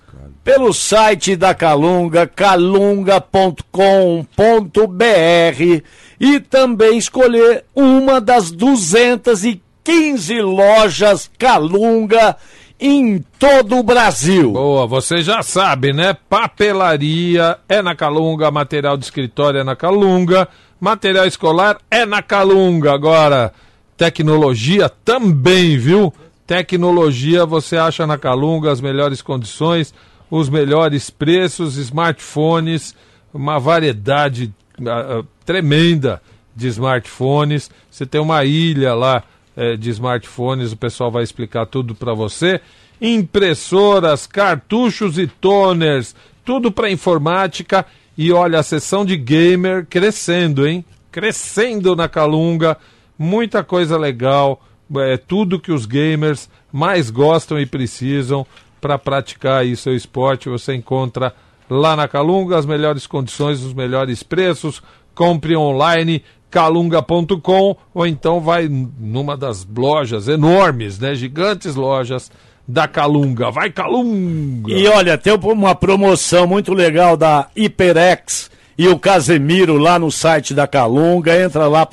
pelo site da Calunga, calunga.com.br e também escolher uma das 215 lojas Calunga em todo o Brasil. Boa, você já sabe, né? Papelaria é na Calunga, material de escritório é na Calunga, material escolar é na Calunga. Agora, tecnologia também, viu? Tecnologia você acha na Calunga as melhores condições, os melhores preços, smartphones, uma variedade uh, tremenda de smartphones. Você tem uma ilha lá eh, de smartphones, o pessoal vai explicar tudo para você. Impressoras, cartuchos e toners, tudo para informática. E olha, a sessão de gamer crescendo, hein? Crescendo na Calunga, muita coisa legal, é tudo que os gamers mais gostam e precisam para praticar aí seu esporte. Você encontra lá na Calunga as melhores condições, os melhores preços. Compre online calunga.com ou então vai numa das lojas enormes, né, gigantes lojas da Calunga. Vai Calunga. E olha, tem uma promoção muito legal da HyperX e o Casemiro lá no site da Calunga. Entra lá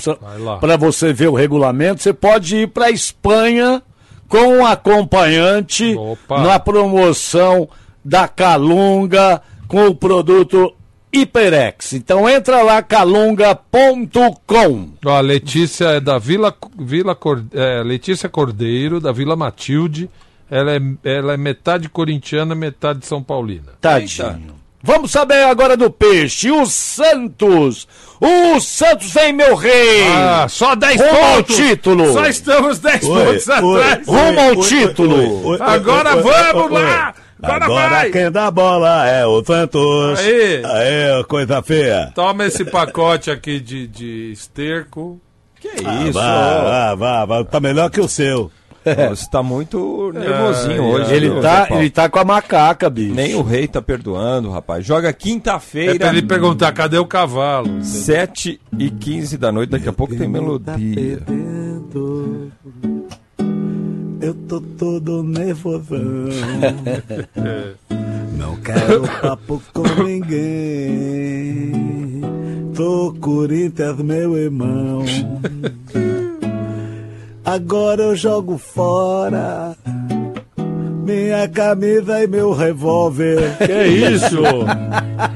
para você ver o regulamento. Você pode ir para Espanha com um acompanhante Opa. na promoção da Calunga com o produto HyperX. Então entra lá calunga.com. A Letícia é da Vila, Vila é, Letícia Cordeiro, da Vila Matilde. Ela é, ela é metade corintiana, metade São Paulina. Tadinho. Vamos saber agora do peixe. O Santos. O Santos vem, meu rei. Ah, só 10 Rumo ao pontos. título. Só estamos 10 Oi, pontos oi, atrás. oi, Rumo ao título. oi, oi, Agora vamos oi, lá. Agora, Agora vai. quem dá bola é o Santos. Aí. Aê, coisa feia. Toma esse pacote aqui de, de esterco. Que Ah, isso? vá, vá, vá, vá, tá melhor que o seu. Você tá muito nervosinho Ah, hoje. ele viu, tá- ele tá com a macaca, bicho. Nem o rei tá perdoando, rapaz. Joga É quinta-feira. pra ele perguntar, cadê o cavalo? 7 e 15 da noite, daqui a pouco tem melodia. Eu tô todo nervosão. Não quero papo com ninguém. Sou Corinthians, meu irmão. Agora eu jogo fora minha camisa e meu revólver. Que isso?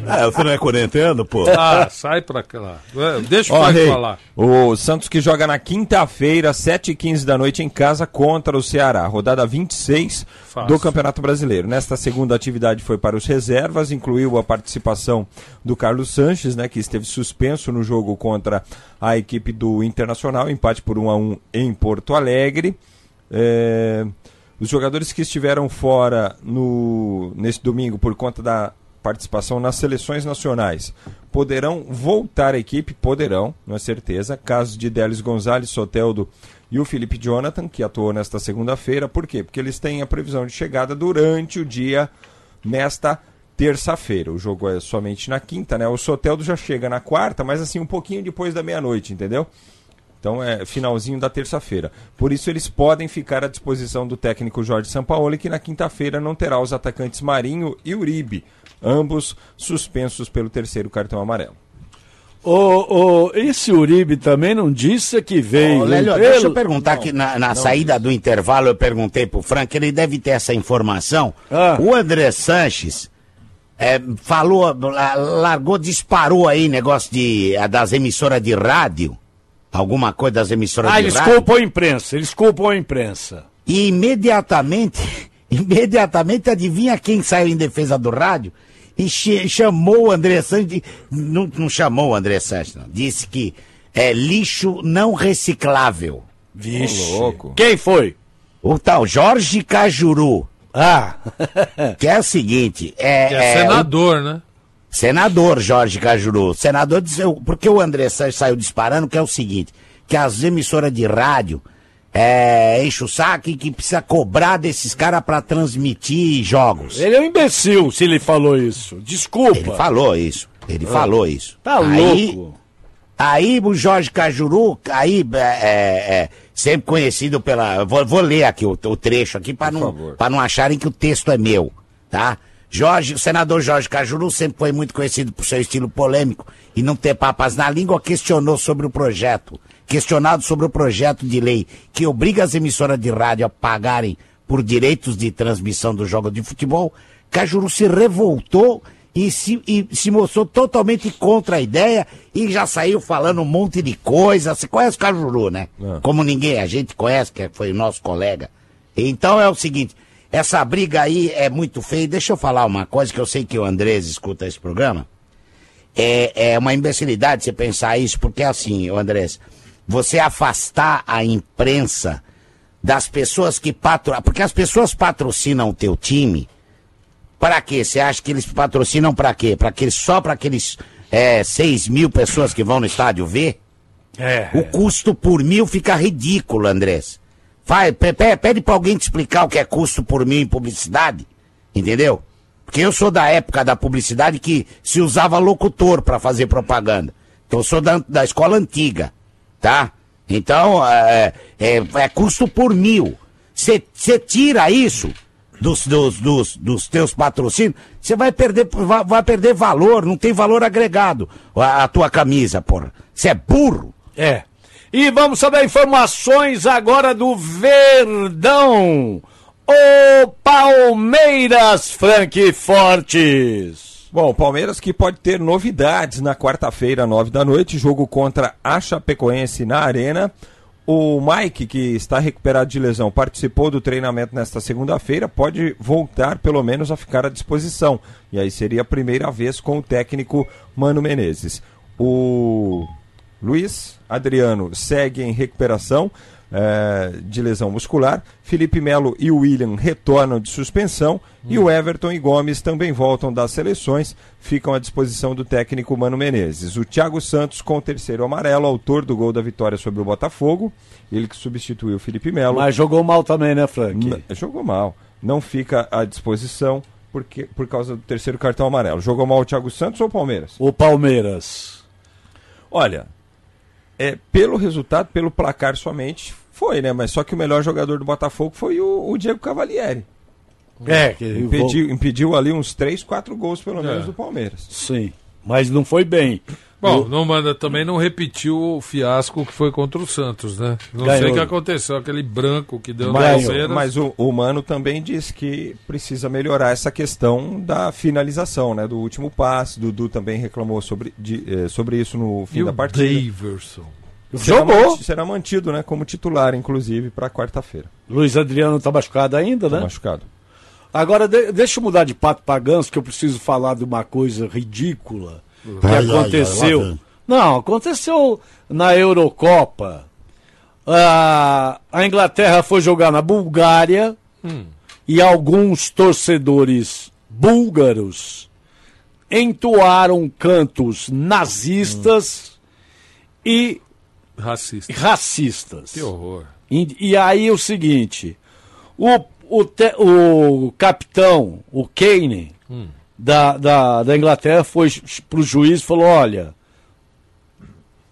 É, você não é corintiano, pô? Ah, sai pra lá. É, Deixa o Ó, pai Rei, falar. o Santos que joga na quinta-feira, 7h15 da noite, em casa contra o Ceará. Rodada 26 Fácil. do Campeonato Brasileiro. Nesta segunda atividade foi para os reservas, incluiu a participação do Carlos Sanches, né, que esteve suspenso no jogo contra a equipe do Internacional, empate por 1 a 1 em Porto Alegre. É, Os jogadores que estiveram fora no, nesse domingo por conta da participação nas seleções nacionais poderão voltar à equipe, poderão, não é certeza. Casos de Délis Gonzalez, Soteldo e o Felipe Jonathan, que atuou nesta segunda-feira. Por quê? Porque eles têm a previsão de chegada durante o dia nesta terça-feira. O jogo é somente na quinta, né? O Soteldo já chega na quarta, mas assim um pouquinho depois da meia-noite, entendeu? Então é finalzinho da terça-feira. Por isso eles podem ficar à disposição do técnico Jorge Sampaoli, que na quinta-feira não terá os atacantes Marinho e Uribe, ambos suspensos pelo terceiro cartão amarelo. Ô, ô, esse Uribe também não disse que veio. Ô, Lélio, hein, deixa pelo- eu perguntar aqui na, na saída do intervalo, eu perguntei pro Frank, ele deve ter essa informação. Ah. O André Sanches é, falou, la- largou, disparou aí negócio de, das emissoras de rádio. Alguma coisa das emissoras Ah, de eles rádio. culpam a imprensa, eles culpam a imprensa. E imediatamente, imediatamente, adivinha quem saiu em defesa do rádio? E chamou o André Sanches, de- não, não chamou o André Sanches, não. Disse que é lixo não reciclável. Vixe. Ô, louco. Quem foi? O tal Jorge Cajuru. Ah, Que é o seguinte, é... É, é, senador, né? Senador Jorge Cajuru. Senador disse, porque o André Sanches saiu disparando, que é o seguinte, que as emissoras de rádio é, enchem o saco e que precisa cobrar desses caras pra transmitir jogos. ele é um imbecil se ele falou isso. Desculpa. Ele falou isso. Ele falou isso. Tá aí, louco. Aí o Jorge Cajuru, aí é, é, sempre conhecido pela. Vou, vou ler aqui o, o trecho aqui para não, pra não acharem que o texto é meu, tá? Jorge, o senador Jorge Cajuru sempre foi muito conhecido por seu estilo polêmico e não ter papas na língua, questionou sobre o projeto, questionado sobre o projeto de lei que obriga as emissoras de rádio a pagarem por direitos de transmissão do jogo de futebol, Cajuru se revoltou e se, e se mostrou totalmente contra a ideia e já saiu falando um monte de coisa. Você conhece o Cajuru, né? Como ninguém, a gente conhece, que foi o nosso colega. Então é o seguinte, essa briga aí é muito feia. Deixa eu falar uma coisa que eu sei que o Andrés escuta esse programa. É, é uma imbecilidade você pensar isso, porque é assim, Andrés, você afastar a imprensa das pessoas que patrocinam. Porque as pessoas patrocinam o teu time. Para quê? Você acha que eles patrocinam para quê? Para aqueles, só para aqueles é, 6 mil pessoas que vão no estádio ver? É. O custo por mil fica ridículo, Andrés. Vai, pe- pe- pede pra alguém te explicar o que é custo por mil em publicidade. Entendeu? Porque eu sou da época da publicidade que se usava locutor pra fazer propaganda. Então eu sou da, da escola antiga, tá? Então é, é, é custo por mil. Você tira isso dos, dos, dos, dos teus patrocínios, você vai perder, vai, vai perder valor, não tem valor agregado a, a tua camisa, porra. Você é burro. É. E vamos saber informações agora do Verdão. O Palmeiras, Frank Fortes. Bom, Palmeiras que pode ter novidades na quarta-feira, nove da noite, jogo contra a Chapecoense na Arena. O Mike, que está recuperado de lesão, participou do treinamento nesta segunda-feira, pode voltar pelo menos a ficar à disposição. E aí seria a primeira vez com o técnico Mano Menezes. O Luiz Adriano segue em recuperação eh, de lesão muscular. Felipe Melo e William retornam de suspensão. E o Everton e Gomes também voltam das seleções, ficam à disposição do técnico Mano Menezes. O Thiago Santos com o terceiro amarelo, autor do gol da vitória sobre o Botafogo. Ele que substituiu o Felipe Melo. Mas jogou mal também, né, Frank? N- Jogou mal. Não fica à disposição porque, por causa do terceiro cartão amarelo. Jogou mal o Thiago Santos ou o Palmeiras? O Palmeiras. Olha, é, pelo resultado, pelo placar somente, foi, né? Mas só que o melhor jogador do Botafogo foi o, o Diego Cavalieri. É, que impediu, impediu ali uns 3, 4 gols pelo É. menos do Palmeiras. Sim, mas não foi bem. Bom, não manda, também não repetiu o fiasco que foi contra o Santos, né? Não Ganhou. sei o que aconteceu, aquele branco que deu Mas, Palmeiras. mas o, o Mano também disse que precisa melhorar essa questão da finalização, né? Do último passe. Dudu também reclamou sobre, de, eh, sobre isso no fim E da partida. Daverson? Será Jogou. será mantido, né? Como titular, inclusive, para quarta-feira. Luiz Adriano tá machucado ainda, né? Tá machucado. Agora, de- deixa eu mudar de pato pra ganso, que eu preciso falar de uma coisa ridícula que Ai, ai, ai, aconteceu. lá vem. Não, aconteceu na Eurocopa. Ah, a Inglaterra foi jogar na Bulgária e alguns torcedores búlgaros entoaram cantos nazistas e Racista. racistas. Que horror. E, e aí o seguinte, o, o, te- o capitão, o Kane, Hum. Da, da, da Inglaterra, foi pro juiz e falou, olha,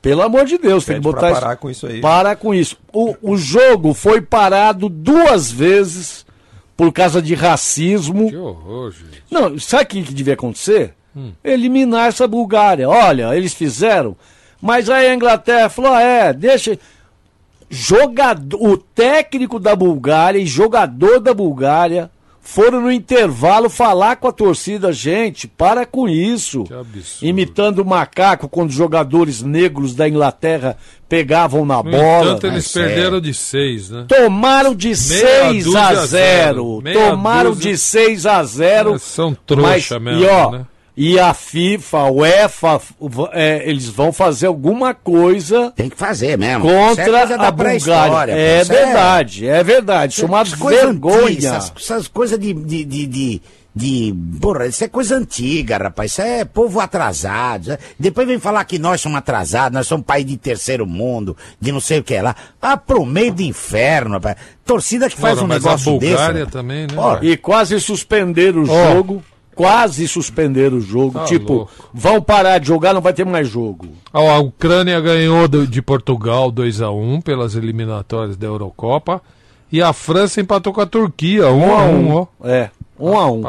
pelo amor de Deus, tem que Pede botar parar com isso aí. Para com isso. O, o jogo foi parado duas vezes por causa de racismo. Que horror, gente. Não, sabe o que, que devia acontecer? Hum. Eliminar essa Bulgária. Olha, eles fizeram, mas aí a Inglaterra falou: ah, é, deixa. Jogador, o técnico da Bulgária e jogador da Bulgária foram no intervalo falar com a torcida, gente, para com isso. Imitando o macaco quando os jogadores negros da Inglaterra pegavam na No bola. entanto, eles perderam de seis, né? Tomaram de Meia 6 dúzia a a 0. zero. Meia Tomaram dúzia. de 6 a 0. É, são trouxa mas, mesmo, E, ó, né? E a FIFA, a UEFA, é, eles vão fazer alguma coisa. Tem que fazer mesmo. É Contra da a Bulgária. É é- verdade, é verdade. Isso é uma Essas coisas vergonha. Essas, essas coisas de, de, de, de, de- Porra, isso é coisa antiga, rapaz. Isso é povo atrasado. É- Depois vem falar que nós somos atrasados, nós somos país de terceiro mundo, de não sei o que lá. Ah, pro meio do inferno, rapaz. Torcida que faz Ora, um mas a negócio desse. Bulgária rapaz. também, né? E quase suspenderam o Ó. jogo. Quase suspenderam o jogo. Tá tipo, louco. vão parar de jogar, não vai ter mais jogo. A Ucrânia ganhou de Portugal 2 a 1 pelas eliminatórias da Eurocopa. E a França empatou com a Turquia, 1 a 1 ó. É, um a um.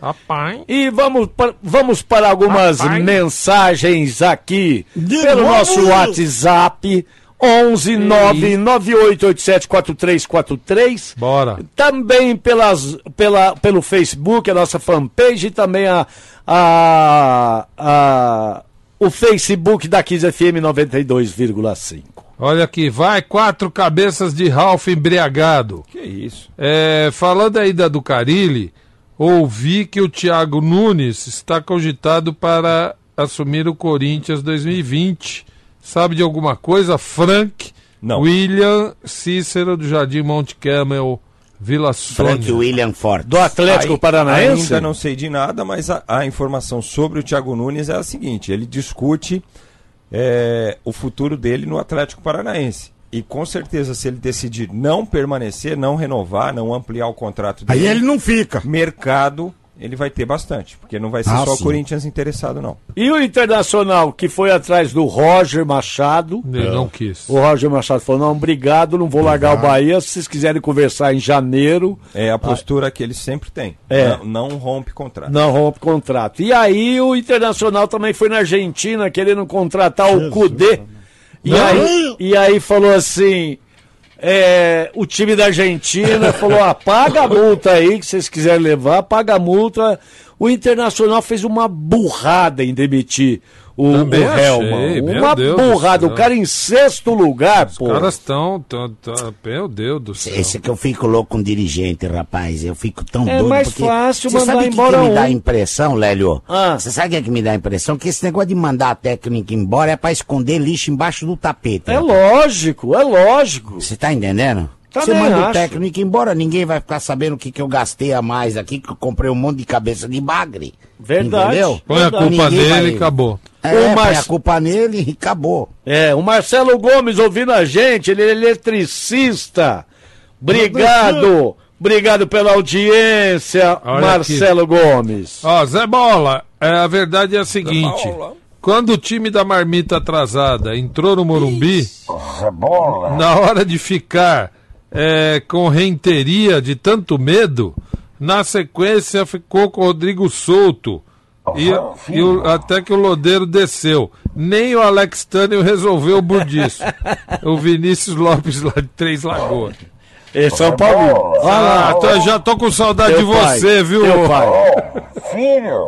Rapaz. E vamos para, vamos para algumas Rapaz. mensagens aqui De pelo novo? nosso WhatsApp 11 998874343. Bora. Também pelas, pela, pelo Facebook, a nossa fanpage, e também a, a, a, o Facebook da Kiss FM 92,5. Olha aqui, vai quatro cabeças de Ralph embriagado. Que isso? É, falando aí da do Carilli, ouvi que o Thiago Nunes está cogitado para assumir o Corinthians 2020. Sabe de alguma coisa? Frank, Não. William, Cícero do Jardim Monte Camel, Vila Frank Sônia. William Ford. Do Atlético Ai- Paranaense? Ainda não sei de nada, mas a, a informação sobre o Thiago Nunes é a seguinte: ele discute é, o futuro dele no Atlético Paranaense. E com certeza, se ele decidir não permanecer, não renovar, não ampliar o contrato Aí dele, ele não fica. mercado ele vai ter bastante, porque não vai ser Ah, só sim. o Corinthians interessado, não. E o Internacional, que foi atrás do Roger Machado. Ele não quis. O Roger Machado falou: não, obrigado, não vou largar o Bahia. Se vocês quiserem conversar em janeiro, É a postura que ele sempre tem. É. Não, não rompe contrato. não rompe contrato. E aí o Internacional também foi na Argentina querendo contratar o Cudê. E aí, e aí falou assim. É, o time da Argentina falou: ah, paga a multa aí que vocês quiserem levar, paga a multa. O Internacional fez uma burrada em demitir o, o Também meu Uma Deus do burrada. O cara em sexto lugar, pô. Os caras estão. Meu Deus do céu. Esse que eu fico louco com dirigente, rapaz. Eu fico tão É doido. mais porque... fácil Você mandar sabe o que embora que me dá um. impressão, Lélio? Ah. Você sabe o que, é que me dá impressão? Que esse negócio de mandar a técnica embora é pra esconder lixo embaixo do tapete. É lógico, é lógico. Você tá entendendo? Você Também manda o acho. técnico embora, ninguém vai ficar sabendo o que, que eu gastei a mais aqui, que eu comprei um monte de cabeça de bagre. Verdade. Entendeu? Põe a culpa Ninguém dele e acabou. É, O põe Mar- a culpa nele e acabou. É, o Marcelo Gomes ouvindo a gente, ele é eletricista. Obrigado. Obrigado pela audiência, Olha Marcelo Gomes. Ó, Zé Bola, é, a verdade é a seguinte: quando o time da marmita atrasada entrou no Morumbi, na hora de ficar é, com renteria de tanto medo, na sequência ficou com o Rodrigo solto. E, e o- até que o Lodeiro desceu. Nem o Alex Tânio resolveu o burdiço. o Vinícius Lopes lá de Três Lagoas. Esse é o Paulinho. Ah, tô- já tô com saudade Teu de pai, você, viu? teu pai. Filho,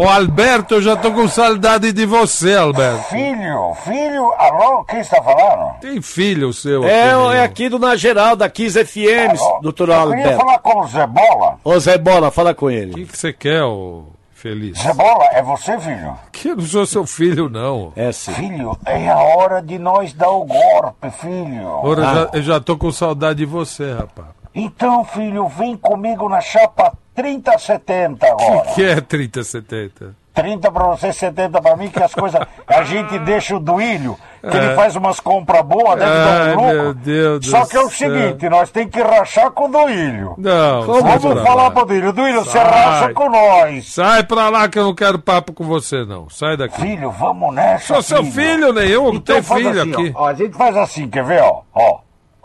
Ô Alberto, eu já tô com saudade de você, Alberto. filho, filho, alô, quem está falando? Tem filho seu É, aqui, é aqui do Na Geral, da Kiss FM, doutor Eu queria Alberto. falar com o Zé Bola. Ô Zé Bola, fala com O ele. que que você quer, ô feliz? Zé Bola, é você, filho? Que eu não sou seu filho, não. É sim. Filho, é a hora de nós dar o golpe, filho. Ora, eu, já, eu já tô com saudade de você, rapaz. Então, filho, vem comigo na chapa 3070 O agora. que é 3070? 30 pra você, 70 pra mim, que as coisas. A gente deixa o Duílio, que É. ele faz umas compras boas, deve dar Ai, um lucro. meu Deus Só que é o céu. seguinte, nós temos que rachar com o Duílio. Não, Vamos pra falar lá. pro Duílio. Duílio, você racha com nós. Sai pra lá que eu não quero papo com você, não. Sai daqui. Filho, vamos nessa, Sou seu filho nenhum, não Então faz filho assim, aqui. Ó, a gente faz assim, quer ver, ó? Ó,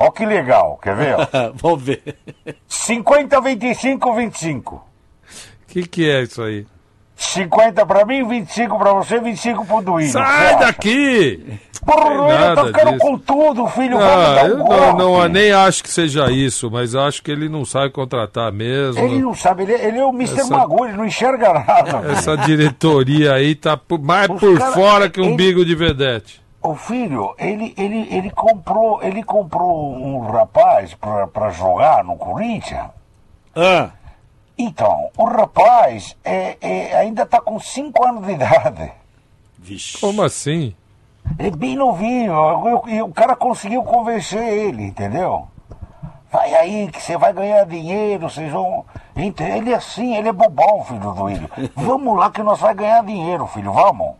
ó que legal, quer ver? Vamos ver. 50, 25, 25. O que, que é isso aí? 50 pra mim, 25 pra você, 25 pro Duílio. Sai daqui! Porra, eu tô nada ficando disso. com tudo, filho. Ah, dar eu um não, não, nem acho que seja isso, mas acho que ele não sabe contratar mesmo. Ele não sabe, ele, ele é o Mr. Essa- Magoo, ele não enxerga nada. filho. Essa diretoria aí tá por- mais Os por cara- fora que um ele- bigo de vedete. O filho, ele, ele, ele comprou, ele comprou um rapaz pra, pra jogar no Corinthians. Ah, Então, o rapaz é, é- ainda tá com 5 anos de idade. vixe. Como assim? É bem novinho. E o cara conseguiu convencer ele, entendeu? Vai aí que você vai ganhar dinheiro, vocês vão. Ele é assim, ele é bobão, filho do William. Vamos lá que nós vai ganhar dinheiro, filho, vamos.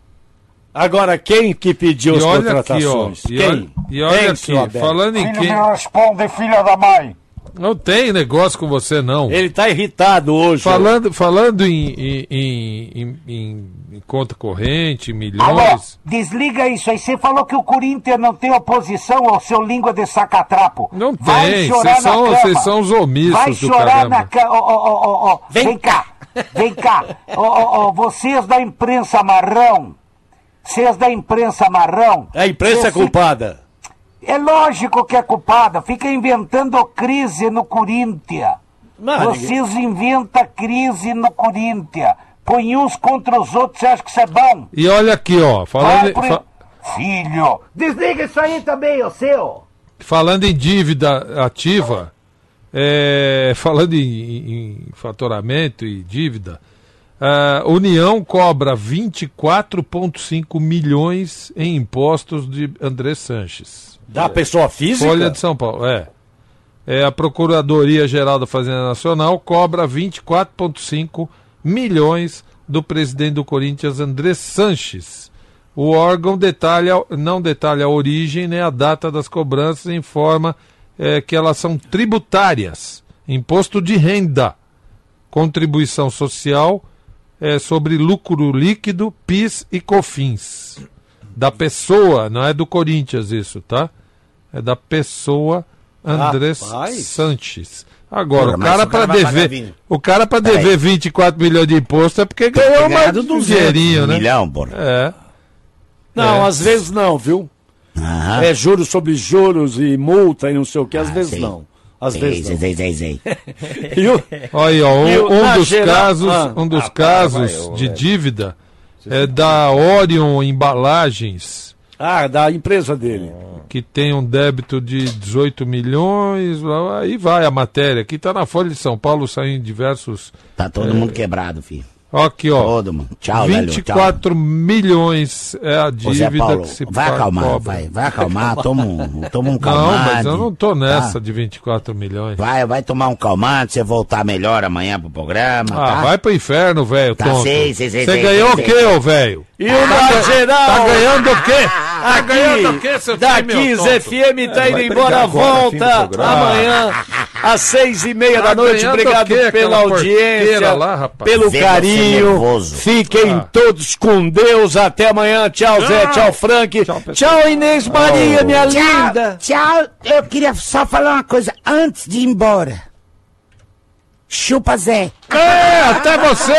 Agora, quem que pediu E as olha aqui, ó. contratações? E quem? olha, e olha Quem, aqui, falando em quem. me responde, filha da mãe. Não tem negócio com você, não. Ele tá irritado hoje. Falando, falando em, em, em- em- conta corrente, Alô, milhões. desliga isso aí. Você falou que o Corinthians não tem oposição ao seu língua de sacatrapo. Não Vai tem, vocês são, vocês são os omissos Vai chorar na cama. Ó, ó, ó, ó, ó. Vem, cá. Vem cá, ó, ó, ó, vocês da imprensa marrão, vocês da imprensa marrão. A imprensa é culpada. É lógico que é culpada, fica inventando crise no Corinthians. Vocês inventam crise no Corinthians. Põe uns contra os outros, você acha que isso é bom? E olha aqui, ó, falando, em- pro- fa- Filho, desliga isso aí também, ô seu. falando em dívida ativa, é, falando em, em faturamento e dívida, a União cobra 24,5 milhões em impostos de André Sanches. Da pessoa física? Folha de São Paulo, é. É, a Procuradoria-Geral da Fazenda Nacional cobra 24,5 milhões do presidente do Corinthians, André Sanches. O órgão detalha, não detalha a origem nem a data das cobranças e informa é, que elas são tributárias. Imposto de renda, contribuição social é, sobre lucro líquido, PIS e COFINS. Da pessoa, não é do Corinthians isso, tá? É da pessoa André Rapaz. Sanches. Agora, o cara para dever, o cara para dever 24 milhões de imposto é porque ganhou ganhado 200 dinheirinho, né? milhão, porra. É. Não, É. às vezes não, viu? Aham. É juros sobre juros e multa e não sei o que, às vezes sei. não. Às vezes sei, não. sei, sei, sei. E o- Olha aí, ó, E um, o- um dos geral- casos, Ah. um dos Ah, casos vai, ô, de velho. dívida é da Orion Embalagens, Ah, da empresa dele. que tem um débito de 18 milhões, aí vai a matéria. Aqui tá na Folha de São Paulo, saindo em diversos. Tá todo mundo quebrado, filho. Aqui, ó. Todo mundo. Tchau, velho. Tchau. 24 milhões é a Ô, Zé dívida Paulo, que se vai acalmar, cobra. vai, vai acalmar, toma um, toma um Não, calmante. mas eu não tô nessa tá? de 24 milhões. Vai, vai tomar um calmante, você voltar melhor amanhã pro programa, Ah, tá? vai pro inferno, velho, Tá, sei, sei, sei, Você ganhou sei, o quê, ô velho? E o da geral? Tá ganhando o quê? Tá Aqui, ganhando o quê, seu da filho, meu 15 tonto? FM tá indo embora, volta amanhã às seis e meia Tá da noite. Obrigado quê, pela audiência, lá, pelo Vê você carinho. Fiquem Ah. todos com Deus. Até amanhã. Tchau, Zé. Tchau, Frank. Tchau, Inês Maria, minha linda. Tchau, eu queria só falar uma coisa antes de ir embora. Chupa Zé. É, até você!